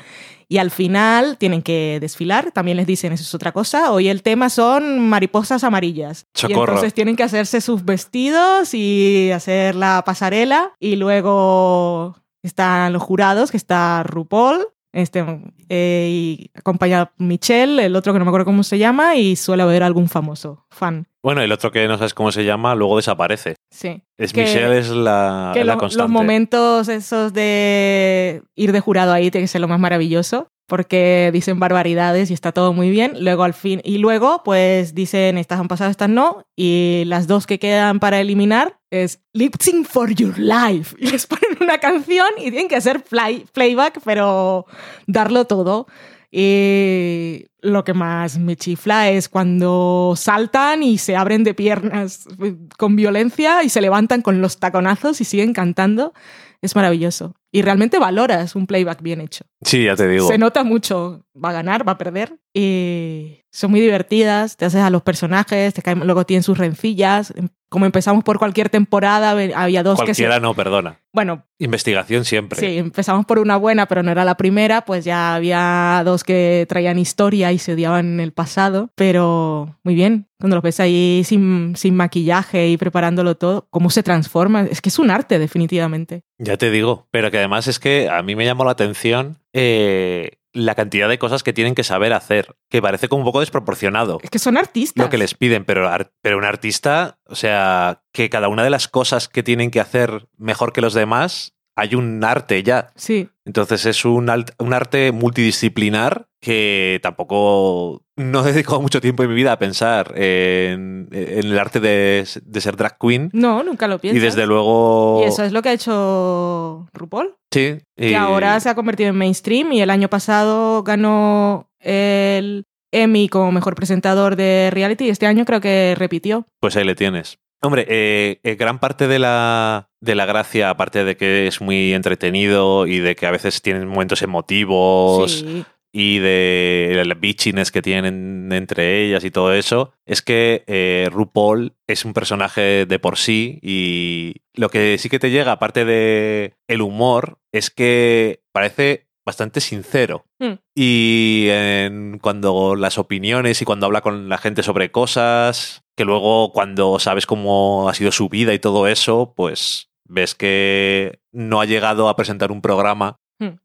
Y al final tienen que desfilar, también les dicen, eso es otra cosa. Hoy el tema son mariposas amarillas. Y Socorro. entonces tienen que hacerse sus vestidos y hacer la pasarela. Y luego están los jurados, que está RuPaul, este, eh, y acompaña a Michelle, el otro que no me acuerdo cómo se llama, y suele haber algún famoso fan. Bueno, el otro que no sabes cómo se llama, luego desaparece. Sí. Es Que- Michelle es la, que es la lo- constante. los momentos esos de ir de jurado ahí tiene que ser lo más maravilloso porque dicen barbaridades y está todo muy bien. Luego al fin y luego pues dicen estas han pasado, estas no y las dos que quedan para eliminar es Lip Sync for Your Life y les ponen una canción y tienen que hacer play- playback pero darlo todo. Y lo que más me chifla es cuando saltan y se abren de piernas con violencia y se levantan con los taconazos y siguen cantando. Es maravilloso. Y realmente valoras un playback bien hecho. Sí, ya te digo. Se nota mucho. Va a ganar, va a perder. Y son muy divertidas. Te haces a los personajes, te caen, luego tienen sus rencillas. Como empezamos por cualquier temporada, había dos que Cualquiera no, perdona. Bueno, Investigación siempre. Sí, empezamos por una buena, pero no era la primera, pues ya había dos que traían historia y se odiaban en el pasado, pero muy bien, cuando los ves ahí sin, sin maquillaje y preparándolo todo, cómo se transforma, es que es un arte definitivamente. Ya te digo, pero que además es que a mí me llamó la atención eh, la cantidad de cosas que tienen que saber hacer, que parece como un poco desproporcionado Es que son artistas. lo que les piden, pero, pero un artista, o sea, que cada una de las cosas que tienen que hacer mejor que los demás, hay un arte ya. Sí, Entonces es un, un arte multidisciplinar que tampoco no he dedicado mucho tiempo en mi vida a pensar en, en el arte de, de ser drag queen. no, nunca lo Y piensas. desde luego... Y eso es lo que ha hecho RuPaul, Sí. que y- ahora se ha convertido en mainstream y el año pasado ganó el Emmy como mejor presentador de reality y este año creo que repitió. Pues ahí le tienes. Hombre, eh, eh, gran parte de la, de la gracia, aparte de que es muy entretenido y de que a veces tienen momentos emotivos Sí. Y de el bitchiness que tienen entre ellas y todo eso, es que eh, RuPaul es un personaje de por sí y lo que sí que te llega, aparte de el humor, es que parece bastante sincero. Mm. Y en- cuando las opiniones y cuando habla con la gente sobre cosas, que luego cuando sabes cómo ha sido su vida y todo eso, pues ves que no ha llegado a presentar un programa.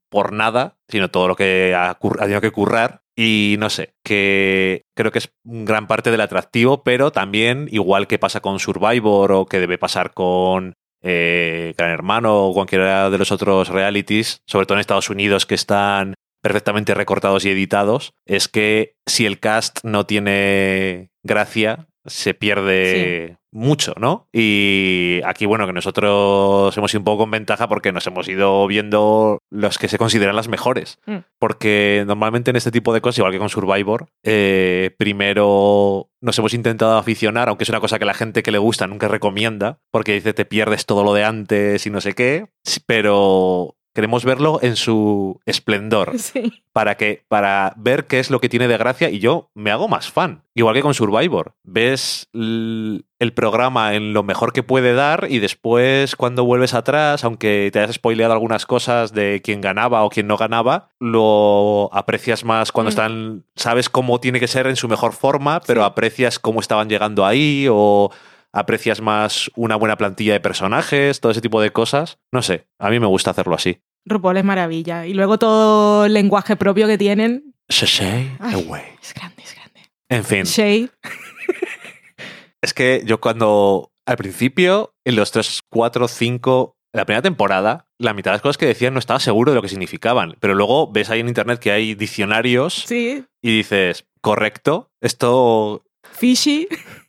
Por nada, sino todo lo que ha, tenido que currar. Y no sé, que creo que es gran parte del atractivo, pero también, igual que pasa con Survivor o que debe pasar con eh, Gran Hermano o cualquiera de los otros realities, sobre todo en Estados Unidos que están perfectamente recortados y editados, es que si el cast no tiene gracia, se pierde mucho, ¿no? Y aquí, bueno, que nosotros hemos ido un poco con ventaja porque nos hemos ido viendo los que se consideran las mejores. Mm. Porque normalmente en este tipo de cosas, igual que con Survivor, eh, primero nos hemos intentado aficionar, aunque es una cosa que la gente que le gusta nunca recomienda, porque dice te pierdes todo lo de antes y no sé qué, pero queremos verlo en su esplendor (laughs) Sí. para que para ver qué es lo que tiene de gracia y yo me hago más fan igual que con Survivor ves el programa en lo mejor que puede dar y después cuando vuelves atrás aunque te hayas spoileado algunas cosas de quién ganaba o quién no ganaba lo aprecias más cuando Mm. están sabes cómo tiene que ser en su mejor forma pero Sí. aprecias cómo estaban llegando ahí o aprecias más una buena plantilla de personajes todo ese tipo de cosas no sé a mí me gusta hacerlo así RuPaul es maravilla. Y luego todo el lenguaje propio que tienen. Sashay Ay. away. Es grande, es grande. En fin, Shay. (laughs) es que yo cuando al principio, en los 3, 4, 5, la primera temporada, la mitad de las cosas que decían no estaba seguro de lo que significaban. Pero luego ves ahí en internet que hay diccionarios Sí. y dices, correcto, esto, Fishy.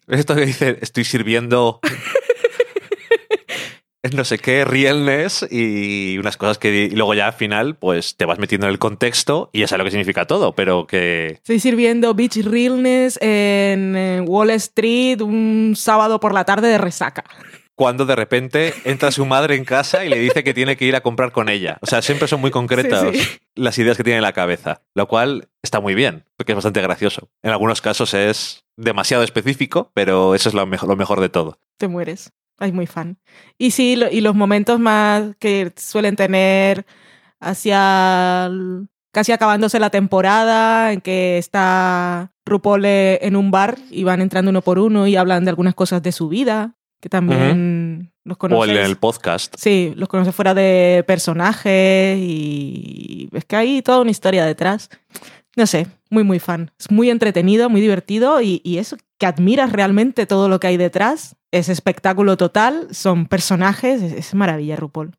Esto que dice, estoy sirviendo (laughs) no sé qué, realness y unas cosas que y luego ya al final pues te vas metiendo en el contexto y ya sabes lo que significa todo, pero que Estoy sirviendo Beach Realness en Wall Street un sábado por la tarde de resaca. Cuando de repente entra su madre en casa y le dice que tiene que ir a comprar con ella. O sea, siempre son muy concretas Sí, sí. las ideas que tiene en la cabeza, lo cual está muy bien, porque es bastante gracioso. En algunos casos es demasiado específico, pero eso es lo mejor, lo mejor de todo. Te mueres. Ay, muy fan. Y sí, lo- y los momentos más que suelen tener hacia el- casi acabándose la temporada, en que está RuPaul eh, en un bar y van entrando uno por uno y hablan de algunas cosas de su vida, que también los O conoces. el, el podcast. Sí, los conoces fuera de personajes y es que hay toda una historia detrás. No sé, muy, muy fan. Es muy entretenido, muy divertido y, y eso, que admiras realmente todo lo que hay detrás. Es espectáculo total, son personajes, es, es maravilla, RuPaul.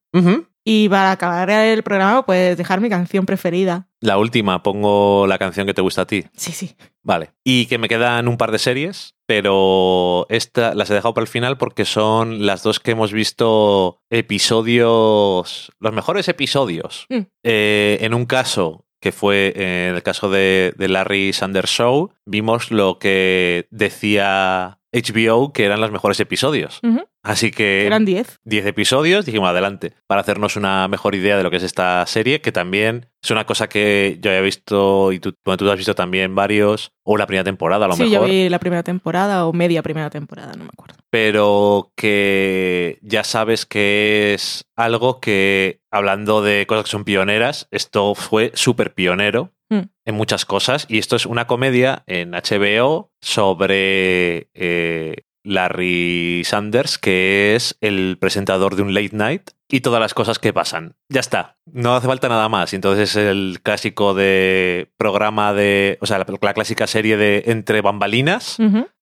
Y para acabar el programa, puedes dejar mi canción preferida. La última, pongo la canción que te gusta a ti. Sí, sí. Vale. Y que me quedan un par de series, pero esta las he dejado para el final porque son las dos que hemos visto episodios, los mejores episodios. Mm. Eh, en un caso, que fue eh, en el caso de, de Larry Sanders Show, vimos lo que decía HBO que eran los mejores episodios. Así que Eran 10. 10 episodios, dijimos adelante, para hacernos una mejor idea de lo que es esta serie, que también es una cosa que yo había visto y tú, bueno, tú has visto también varios, o la primera temporada a lo Sí, yo mejor, vi la primera temporada o media primera temporada, no me acuerdo. pero que ya sabes que es algo que, hablando de cosas que son pioneras, esto fue súper pionero. Mm. En muchas cosas, y esto es una comedia en HBO sobre eh, Larry Sanders, que es el presentador de un late night y todas las cosas que pasan. Ya está, no hace falta nada más. Entonces es el clásico de programa de, o sea, la, la clásica serie de entre bambalinas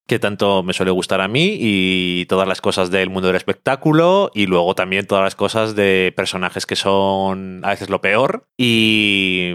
que tanto me suele gustar a mí y todas las cosas del mundo del espectáculo y luego también todas las cosas de personajes que son a veces lo peor y,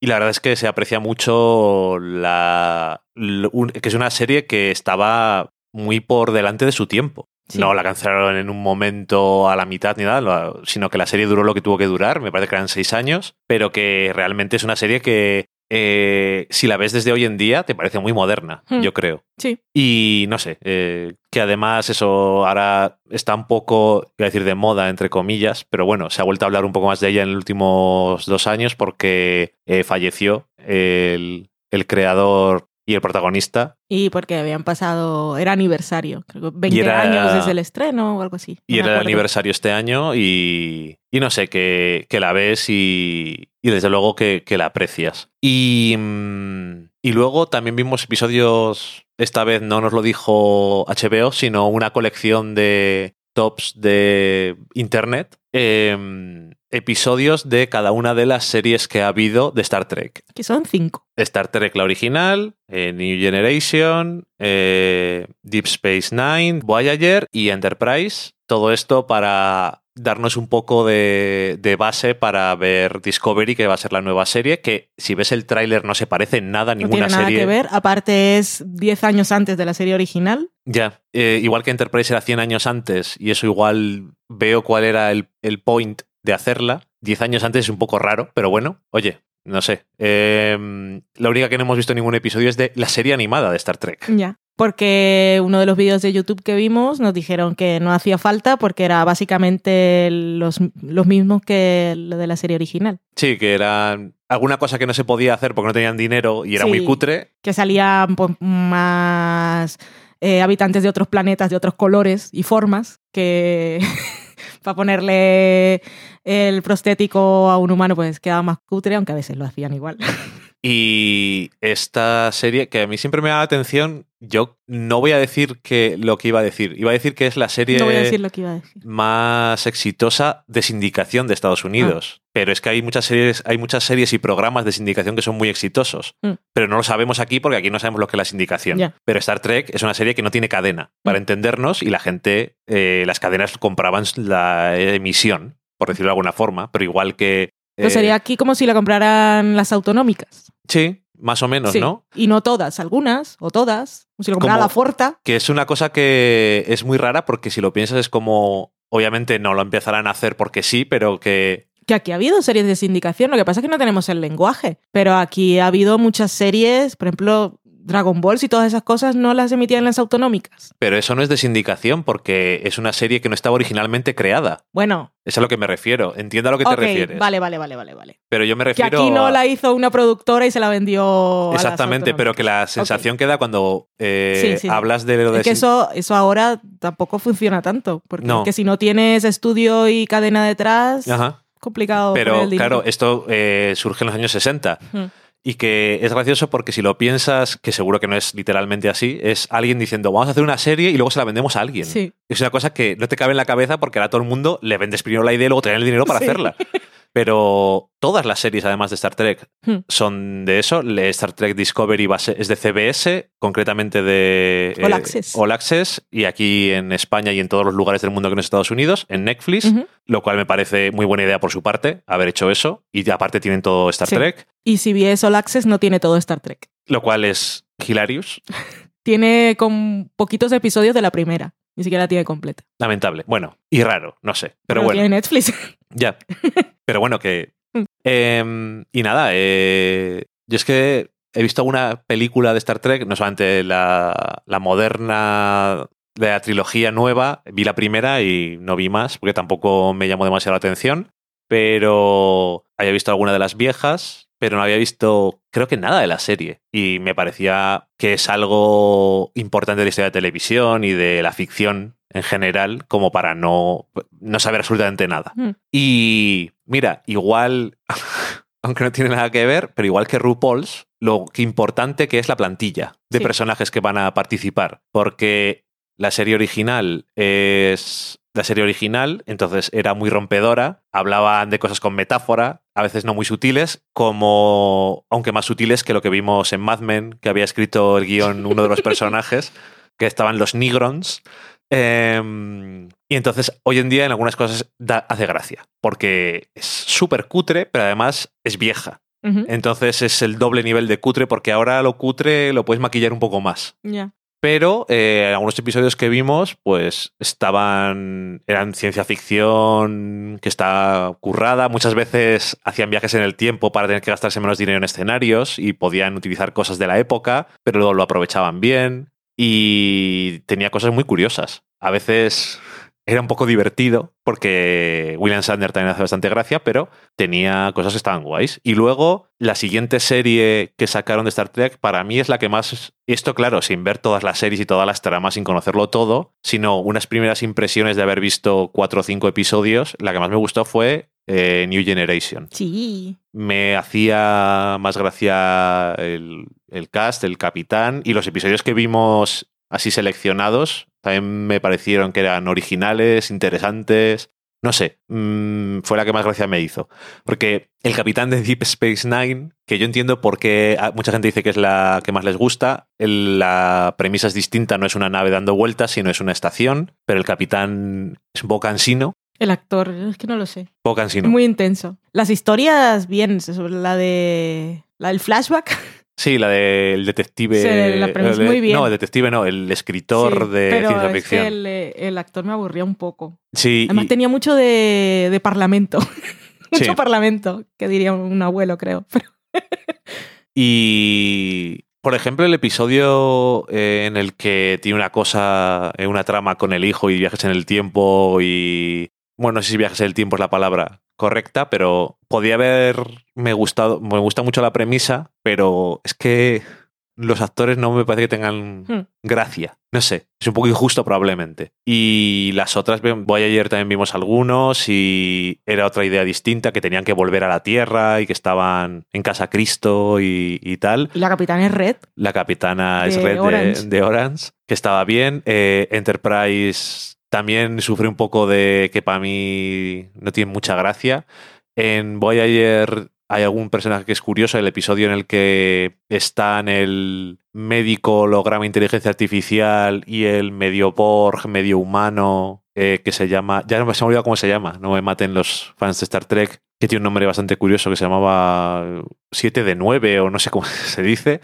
y la verdad es que se aprecia mucho la, que es una serie que estaba muy por delante de su tiempo. Sí. No la cancelaron en un momento a la mitad ni nada, sino que la serie duró lo que tuvo que durar, me parece que eran seis años, pero que realmente es una serie que eh, si la ves desde hoy en día te parece muy moderna, Hmm. yo creo. Sí. Y no sé, eh, que además eso ahora está un poco, iba a decir, de moda, entre comillas, pero bueno, se ha vuelto a hablar un poco más de ella en los últimos dos años porque eh, falleció el, el creador y el protagonista. Y porque habían pasado, era aniversario, creo que 20 era- años desde el estreno o algo así. no Y era el aniversario este año y, y no sé, que, que la ves y, y desde luego que, que la aprecias. Y, mm, y luego también vimos episodios, esta vez no nos lo dijo HBO, sino una colección de tops de Internet, em, episodios de cada una de las series que ha habido de Star Trek. Que son cinco. Star Trek la original, eh, New Generation, eh, Deep Space Nine, Voyager y Enterprise. Todo esto para darnos un poco de, de base para ver Discovery, que va a ser la nueva serie, que si ves el tráiler no se parece en nada a No ninguna tiene nada serie. que ver. Aparte es 10 años antes de la serie original. Ya, eh, igual que Enterprise era 100 años antes, y eso igual veo cuál era el, el point de hacerla. 10 años antes es un poco raro, pero bueno, oye, no sé. Eh, la única que no hemos visto en ningún episodio es de la serie animada de Star Trek. Ya. Porque uno de los vídeos de YouTube que vimos nos dijeron que no hacía falta porque era básicamente los, los mismos que lo de la serie original. Sí, que era alguna cosa que no se podía hacer porque no tenían dinero y era Sí. muy cutre. Que salían pues, más eh, habitantes de otros planetas, de otros colores y formas, que (laughs) para ponerle el prostético a un humano pues quedaba más cutre, aunque a veces lo hacían igual. (laughs) Y esta serie, que a mí siempre me da la atención, yo no voy a decir que lo que iba a decir. Iba a decir que es la serie No voy a decir lo que iba a decir. más exitosa de sindicación de Estados Unidos. Pero es que hay muchas series, hay muchas series y programas de sindicación que son muy exitosos. Mm. Pero no lo sabemos aquí porque aquí no sabemos lo que es la sindicación. Pero Star Trek es una serie que no tiene cadena para Mm. entendernos y la gente, eh, las cadenas compraban la emisión, por decirlo de alguna forma, pero igual que... Pero eh, sería aquí como si la compraran las autonómicas. Sí, más o menos, Sí. ¿no? Y no todas, algunas o todas. Como si lo comprara Como- la Forta. Que es una cosa que es muy rara porque si lo piensas es como... Obviamente no lo empezarán a hacer porque sí, pero que Que aquí ha habido series de sindicación, lo que pasa es que no tenemos el lenguaje. Pero aquí ha habido muchas series, por ejemplo, Dragon Balls y todas esas cosas no las emitían las autonómicas. Pero eso no es de sindicación porque es una serie que no estaba originalmente creada. Bueno, Es a lo que me refiero. Entiendo a lo que te refieres. vale, vale, vale, vale, vale. Pero yo me Que refiero. aquí no a- la hizo una productora y se la vendió. a las Exactamente, pero que la sensación que da cuando eh, Sí, sí, sí. hablas de lo de. Es que eso, eso ahora tampoco funciona tanto. Porque No. que si no tienes estudio y cadena detrás, Ajá. complicado. Pero el claro, esto eh, surge en los años 60. Hmm. Y que es gracioso porque si lo piensas, que seguro que no es literalmente así, es alguien diciendo, vamos a hacer una serie y luego se la vendemos a alguien. Sí. Es una cosa que no te cabe en la cabeza porque ahora todo el mundo le vendes primero la idea y luego te dan el dinero para Sí. hacerla. (laughs) Pero todas las series, además de Star Trek, Hmm. son de eso. Star Trek Discovery es de CBS, concretamente de All eh, Access. All Access, y aquí en España y en todos los lugares del mundo que no es Estados Unidos, en Netflix, lo cual me parece muy buena idea por su parte, haber hecho eso. Y aparte tienen todo Star Sí. Trek, Y CBS All Access no tiene todo Star Trek. lo cual es hilarious. (laughs) Tiene con poquitos episodios de la primera. Ni siquiera la tiene completa. Lamentable. Bueno, y raro, no sé. Pero No bueno. Tiene Netflix. (laughs) Ya. Pero bueno, que. Em, y nada, eh, yo es que he visto alguna película de Star Trek, no solamente la, la moderna de la trilogía nueva, vi la primera y no vi más, porque tampoco me llamó demasiado la atención. Pero había visto alguna de las viejas, pero no había visto, creo que nada de la serie. Y me parecía que es algo importante de la historia de televisión y de la ficción en general, como para no, no saber absolutamente nada. Mm. Y mira, igual, (laughs) aunque no tiene nada que ver, pero igual que RuPaul's, lo importante que es la plantilla de Sí. personajes que van a participar. Porque la serie original es la serie original, entonces era muy rompedora, hablaban de cosas con metáfora, a veces no muy sutiles, como, aunque más sutiles que lo que vimos en Mad Men, que había escrito el guion uno de los personajes, (laughs) que estaban los Nigrons. Em, y entonces, hoy en día, en algunas cosas da- hace gracia, porque es súper cutre, pero además es vieja. Entonces es el doble nivel de cutre, porque ahora lo cutre lo puedes maquillar un poco más. Pero eh, algunos episodios que vimos, pues estaban. eran ciencia ficción que está currada. Muchas veces hacían viajes en el tiempo para tener que gastarse menos dinero en escenarios y podían utilizar cosas de la época, pero luego lo aprovechaban bien. Y tenía cosas muy curiosas. A veces era un poco divertido porque William Sander también hace bastante gracia, pero tenía cosas que estaban guays. Y luego la siguiente serie que sacaron de Star Trek para mí es la que más... Esto claro, sin ver todas las series y todas las tramas, sin conocerlo todo, sino unas primeras impresiones de haber visto cuatro o cinco episodios, la que más me gustó fue eh, New Generation Sí. me hacía más gracia el, el cast, el capitán y los episodios que vimos así seleccionados también me parecieron que eran originales, interesantes. No sé, mm, fue la que más gracia me hizo. Porque el capitán de Deep Space Nine, que yo entiendo por qué mucha gente dice que es la que más les gusta, el- la premisa es distinta, no es una nave dando vueltas, sino es una estación, pero el capitán es un poco cansino. El actor, es que no lo sé. Poco cansino. Muy intenso. Las historias, bien, sobre la de. La del flashback. (laughs) Sí, la del detective. Sí, la premisa de- muy bien. No, el detective no, el escritor Sí, de pero ciencia es ficción. que el, eh, el actor me aburría un poco. Sí, Además y- tenía mucho de, de parlamento. (laughs) mucho Sí. parlamento, que diría un abuelo, creo. Pero- y, por ejemplo, el episodio eh, en el que tiene una cosa, eh, una trama con el hijo y viajes en el tiempo y... Bueno, no sé si viajes en el tiempo es la palabra correcta, pero podía haberme gustado, me gusta mucho la premisa, pero es que los actores no me parece que tengan Hmm. gracia. No sé, es un poco injusto probablemente. Y las otras, voy ayer también vimos algunos y era otra idea distinta, que tenían que volver a la Tierra y que estaban en Casa Cristo y, y tal. Y la capitana es Red. La capitana es Red de- Orange. De, Orange, que estaba bien. Eh, Enterprise también sufre un poco de que para mí no tiene mucha gracia. En Voyager hay algún personaje que es curioso, el episodio en el que están el médico holograma inteligencia artificial y el medio Borg, medio humano, eh, que se llama, ya no se me olvidado cómo se llama, no me maten los fans de Star Trek, que tiene un nombre bastante curioso que se llamaba 7 de 9 o no sé cómo (laughs) se dice,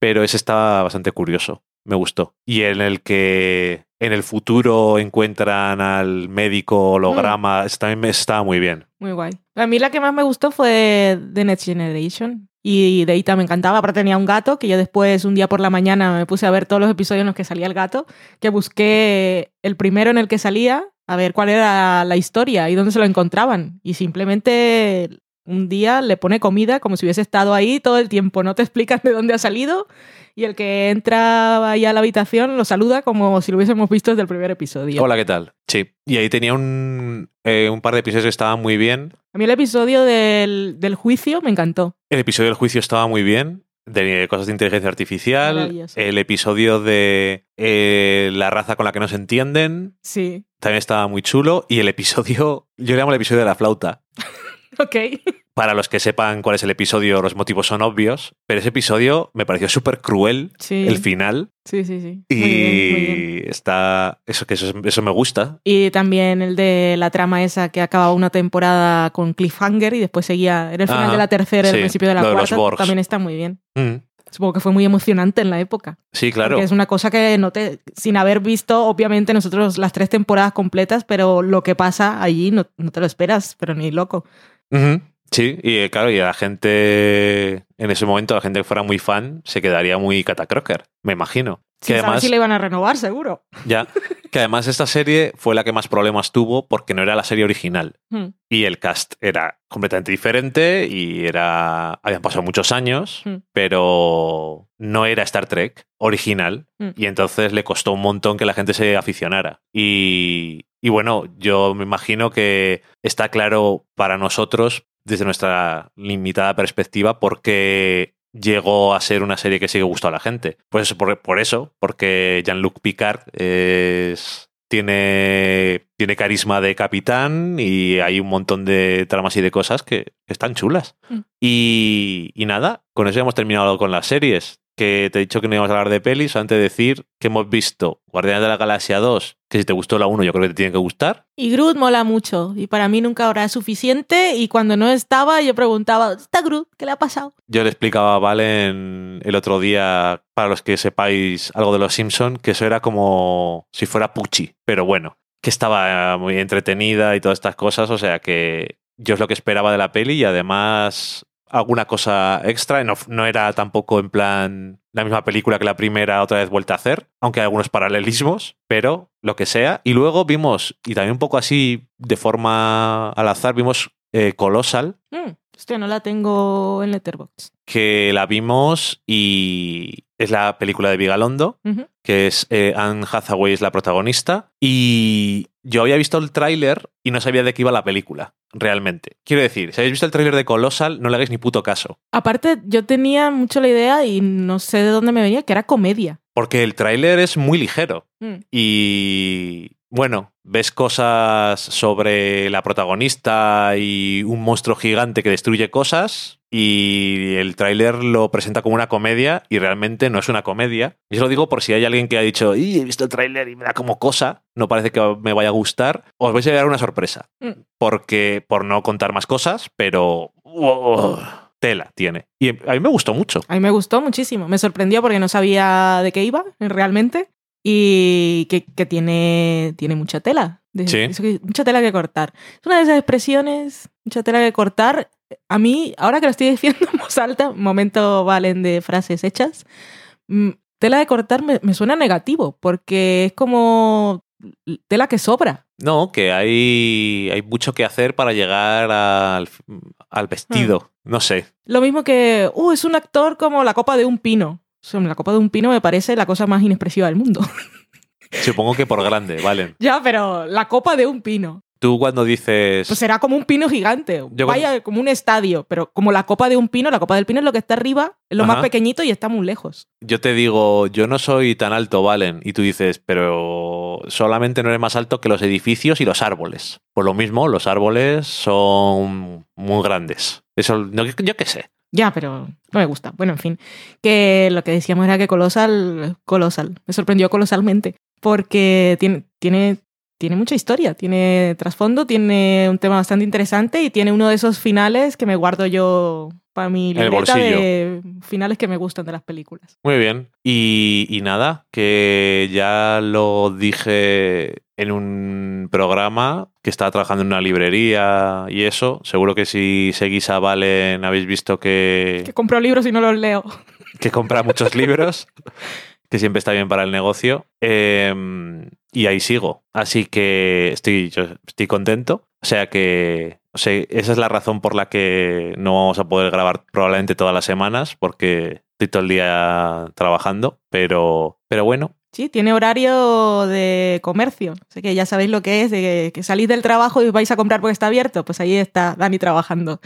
pero ese está bastante curioso, me gustó. Y en el que en el futuro encuentran al médico holograma, también me- estaba muy bien. Muy guay. A mí la que más me gustó fue The Next Generation. Y Deita me encantaba. Aparte tenía un gato que yo después, un día por la mañana, me puse a ver todos los episodios en los que salía el gato. Que busqué el primero en el que salía, a ver cuál era la historia y dónde se lo encontraban. Y simplemente un día le pone comida como si hubiese estado ahí todo el tiempo. No te explican de dónde ha salido y el que entra ahí a la habitación lo saluda como si lo hubiésemos visto desde el primer episodio. Hola, ¿qué tal? Sí. Y ahí tenía un, eh, un par de episodios que estaban muy bien. A mí el episodio del, del juicio me encantó. El episodio del juicio estaba muy bien. De cosas de inteligencia artificial. El episodio de eh, la raza con la que no se entienden. Sí. También estaba muy chulo. Y el episodio, yo le llamo el episodio de la flauta. (laughs) Ok. Para los que sepan cuál es el episodio, los motivos son obvios. Pero ese episodio me pareció súper cruel, Sí. el final. Sí, sí, sí. Y Muy bien, muy bien. está. Eso, que eso, eso me gusta. Y también el de la trama esa que acababa una temporada con cliffhanger y después seguía en el final Ajá, de la tercera, sí, el principio de la lo de los cuarta. Borgs. también está muy bien. Mm, Supongo que fue muy emocionante en la época. Sí, claro. Porque es una cosa que no te, sin haber visto, obviamente, nosotros las tres temporadas completas, pero lo que pasa allí no, no te lo esperas, pero ni loco. Ujú, Sí, y eh, claro, y la gente en ese momento, la gente que fuera muy fan, se quedaría muy catacroker, me imagino. Sin Que además, si le iban a renovar, seguro. ya, que además esta serie fue la que más problemas tuvo porque no era la serie original. Hmm. Y el cast era completamente diferente y era. Habían pasado muchos años, Hmm. pero no era Star Trek original. Hmm. Y entonces le costó un montón que la gente se aficionara. Y, y bueno, yo me imagino que está claro para nosotros, desde nuestra limitada perspectiva, porque llegó a ser una serie que sigue gustando a la gente. Pues por, por eso, porque Jean-Luc Picard es, tiene, tiene carisma de capitán y hay un montón de tramas y de cosas que, que están chulas. Mm. Y, y nada, con eso ya hemos terminado con las series. Que te he dicho que no íbamos a hablar de pelis, antes de decir que hemos visto Guardianes de la Galaxia 2, que si te gustó la 1 yo creo que te tiene que gustar. Y Groot mola mucho. Y para mí nunca habrá suficiente. Y cuando no estaba, yo preguntaba, ¿está Groot? ¿Qué le ha pasado? Yo le explicaba a Valen el otro día, para los que sepáis algo de los Simpson, que eso era como si fuera Pucci, pero bueno, que estaba muy entretenida y todas estas cosas, o sea que yo es lo que esperaba de la peli y además alguna cosa extra, no, no era tampoco en plan la misma película que la primera otra vez vuelta a hacer, aunque hay algunos paralelismos, pero lo que sea. Y luego vimos, y también un poco así de forma al azar, vimos eh, Colossal, Mm, hostia, no la tengo en Letterboxd. que la vimos y es la película de Vigalondo, que es eh, Anne Hathaway es la protagonista y yo había visto el tráiler y no sabía de qué iba la película, realmente. Quiero decir, si habéis visto el tráiler de Colossal, no le hagáis ni puto caso, Aparte, yo tenía mucho la idea y no sé de dónde me venía, que era comedia. porque el tráiler es muy ligero Mm. y bueno, ves cosas sobre la protagonista y un monstruo gigante que destruye cosas y el tráiler lo presenta como una comedia y realmente no es una comedia. Y eso lo digo por si hay alguien que ha dicho, "Y, he visto el tráiler y me da como cosa, no parece que me vaya a gustar, os vais a llevar una sorpresa. Mm. Porque, por no contar más cosas, pero... oh, tela tiene. Y a mí me gustó mucho. A mí me gustó muchísimo. Me sorprendió porque no sabía de qué iba realmente y que, que tiene, tiene mucha tela. De- Sí. eso que- mucha tela que cortar. Es una de esas expresiones, mucha tela que cortar. A mí, ahora que lo estoy diciendo en voz alta, momento valen de frases hechas, mm, tela de cortar me, me suena negativo porque es como tela que sobra. No, que hay, hay mucho que hacer para llegar al, al vestido. No sé. Lo mismo que, uh, es un actor como la copa de un pino. O sea, La copa de un pino me parece la cosa más inexpresiva del mundo. Supongo que por grande, vale. (laughs) ya, pero la copa de un pino. Tú cuando dices... Pues será como un pino gigante. Yo Vaya, como un estadio. Pero como la copa de un pino, la copa del pino es lo que está arriba, es lo Ajá. más pequeñito y está muy lejos. yo te digo, yo no soy tan alto, Valen. Y tú dices, pero solamente no eres más alto que los edificios y los árboles. Por lo mismo, los árboles son muy grandes. Eso, no, yo qué sé. Ya, pero no me gusta. Bueno, en fin. Que lo que decíamos era que Colosal, Colosal, me sorprendió colosalmente. Porque tiene, tiene, tiene mucha historia, tiene trasfondo, tiene un tema bastante interesante y tiene uno de esos finales que me guardo yo para mi libreta de finales que me gustan de las películas. Muy bien. Y, y nada, que ya lo dije en un programa que estaba trabajando en una librería y eso. Seguro que si seguís a Valen habéis visto que, Que compro libros y no los leo. que compra muchos libros. (laughs) que siempre está bien para el negocio. Eh, y ahí sigo. Así que estoy, yo estoy contento. O sea que o sea, esa es la razón por la que no vamos a poder grabar probablemente todas las semanas, porque estoy todo el día trabajando. Pero, pero bueno, Sí, tiene horario de comercio. Así que ya sabéis lo que es, de que salís del trabajo y vais a comprar porque está abierto. Pues ahí está Dani trabajando.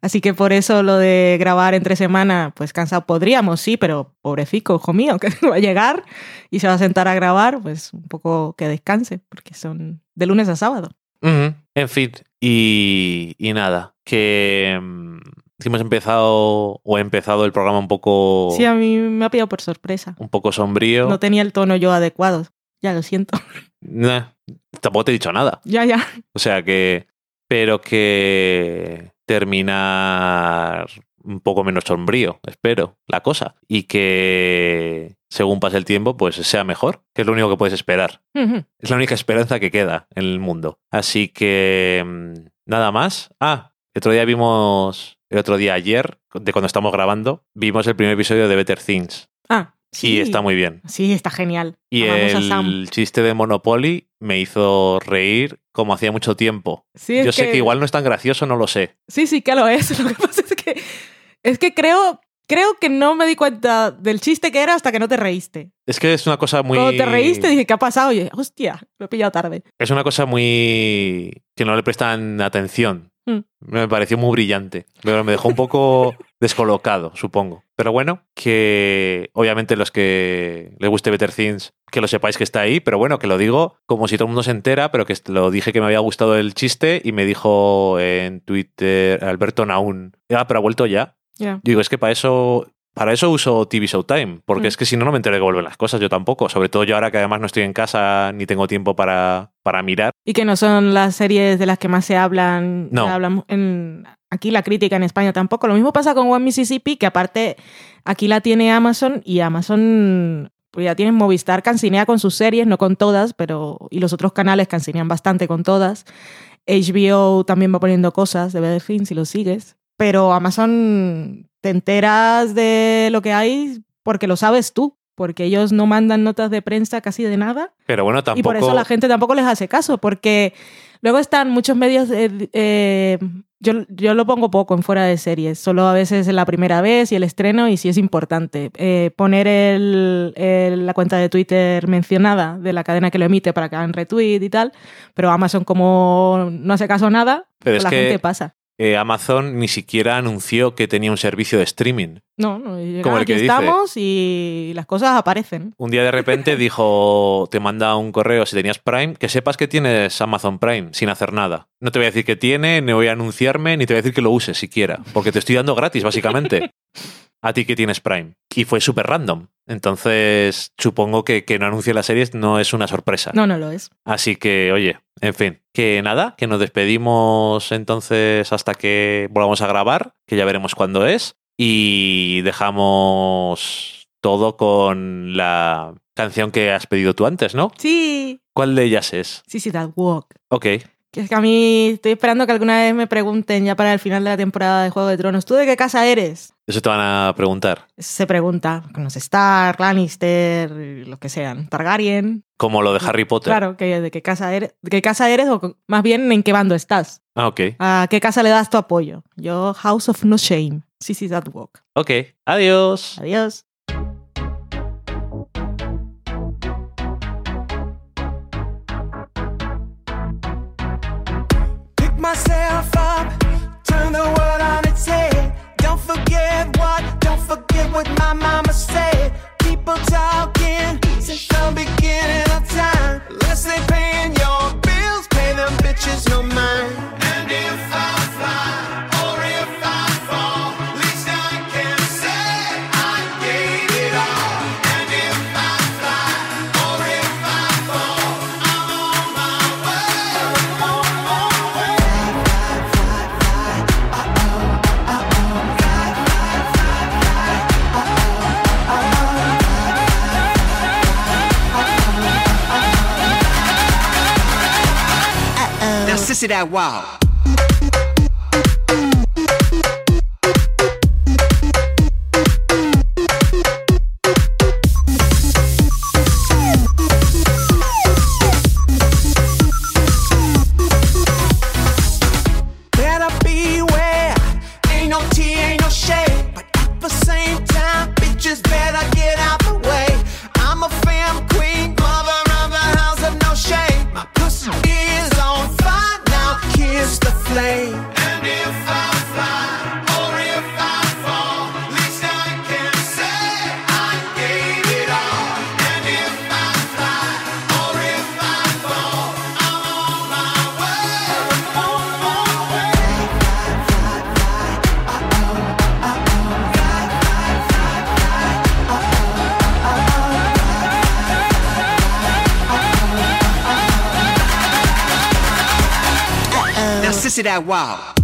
Así que por eso lo de grabar entre semana, pues cansado podríamos, sí, pero pobrecito, hijo mío, (laughs) que va a llegar y se va a sentar a grabar, pues un poco que descanse, porque son de lunes a sábado. En fin, y, y nada, que mm, hemos empezado o he empezado el programa un poco, Sí, a mí me ha pillado por sorpresa. un poco sombrío. No tenía el tono yo adecuado. Ya lo siento. (laughs) Nah, tampoco te he dicho nada. ya, ya. O sea que, pero que terminar un poco menos sombrío, espero, la cosa. Y que según pase el tiempo, pues sea mejor, que es lo único que puedes esperar. Es la única esperanza que queda en el mundo. Así que mm, nada más. Ah, el otro día vimos, el otro día ayer, de cuando estamos grabando, vimos el primer episodio de Better Things. Ah, sí. Y está muy bien. Sí, está genial. Y Amamos el chiste de Monopoly me hizo reír como hacía mucho tiempo. Sí, Yo sé que igual no es tan gracioso, no lo sé. Sí, sí que lo es. (laughs) Lo que pasa es que, es que creo, creo que no me di cuenta del chiste que era hasta que no te reíste. Es que es una cosa muy. Cuando te reíste dije, ¿qué ha pasado? Y, hostia, lo he pillado tarde. Es una cosa muy. que no le prestan atención. Mm. Me pareció muy brillante. Pero me dejó un poco (laughs) descolocado, supongo. Pero bueno, que obviamente los que les guste Better Things, que lo sepáis que está ahí, pero bueno, que lo digo como si todo el mundo se entera, pero que lo dije que me había gustado el chiste y me dijo en Twitter Alberto Naún, ah, pero ha vuelto ya. Ya. Digo, es que para eso, para eso uso TV Showtime, porque Mm. es que si no, no me entero de que vuelven las cosas, yo tampoco. Sobre todo yo ahora que además no estoy en casa ni tengo tiempo para, para mirar. Y que no son las series de las que más se hablan. No. se hablan en, aquí la crítica en España tampoco. Lo mismo pasa con One Mississippi, que aparte aquí la tiene Amazon y Amazon pues ya tienen Movistar cancinea con sus series, no con todas, pero y los otros canales cancinean bastante con todas. HBO también va poniendo cosas de Better Things si lo sigues. Pero Amazon te enteras de lo que hay porque lo sabes tú, porque ellos no mandan notas de prensa casi de nada. Pero bueno, tampoco. Y por eso la gente tampoco les hace caso, porque luego están muchos medios. eh, eh, yo, yo lo pongo poco en fuera de series, solo a veces la primera vez y el estreno, y sí es importante. Eh, poner el- el- la cuenta de Twitter mencionada de la cadena que lo emite para que hagan retweet y tal, pero Amazon, como no hace caso a nada, Pero pues la que- gente pasa. Eh, Amazon ni siquiera anunció que tenía un servicio de streaming. No, no, y Como el aquí que dice. estamos y las cosas aparecen. Un día de repente (laughs) dijo, te manda un correo si tenías Prime, que sepas que tienes Amazon Prime sin hacer nada. No te voy a decir que tiene, ni voy a anunciarme, ni te voy a decir que lo uses siquiera, porque te estoy dando gratis, básicamente. (laughs) A ti que tienes Prime. Y fue súper random. Entonces, supongo que que no anuncie las series no es una sorpresa. No, no lo es. Así que, oye, en fin, que nada, que nos despedimos entonces hasta que volvamos a grabar, que ya veremos cuándo es, y dejamos todo con la canción que has pedido tú antes, ¿no? Sí, ¿Cuál de ellas es? sí, sí, that walk. Ok, Que es que a mí estoy esperando que alguna vez me pregunten ya para el final de la temporada de Juego de Tronos, ¿tú de qué casa eres? eso te van a preguntar. Se pregunta, con los Stark, Lannister, los que sean, Targaryen. Como lo de Harry Potter. Claro, que de qué casa eres, de qué casa eres o más bien en qué bando estás. Ah, ok. ¿A qué casa le das tu apoyo? Yo, House of No Shame. Sí, sí, that walk. Ok, adiós. Adiós. What my mama said. People talking listen to that wow. That wow.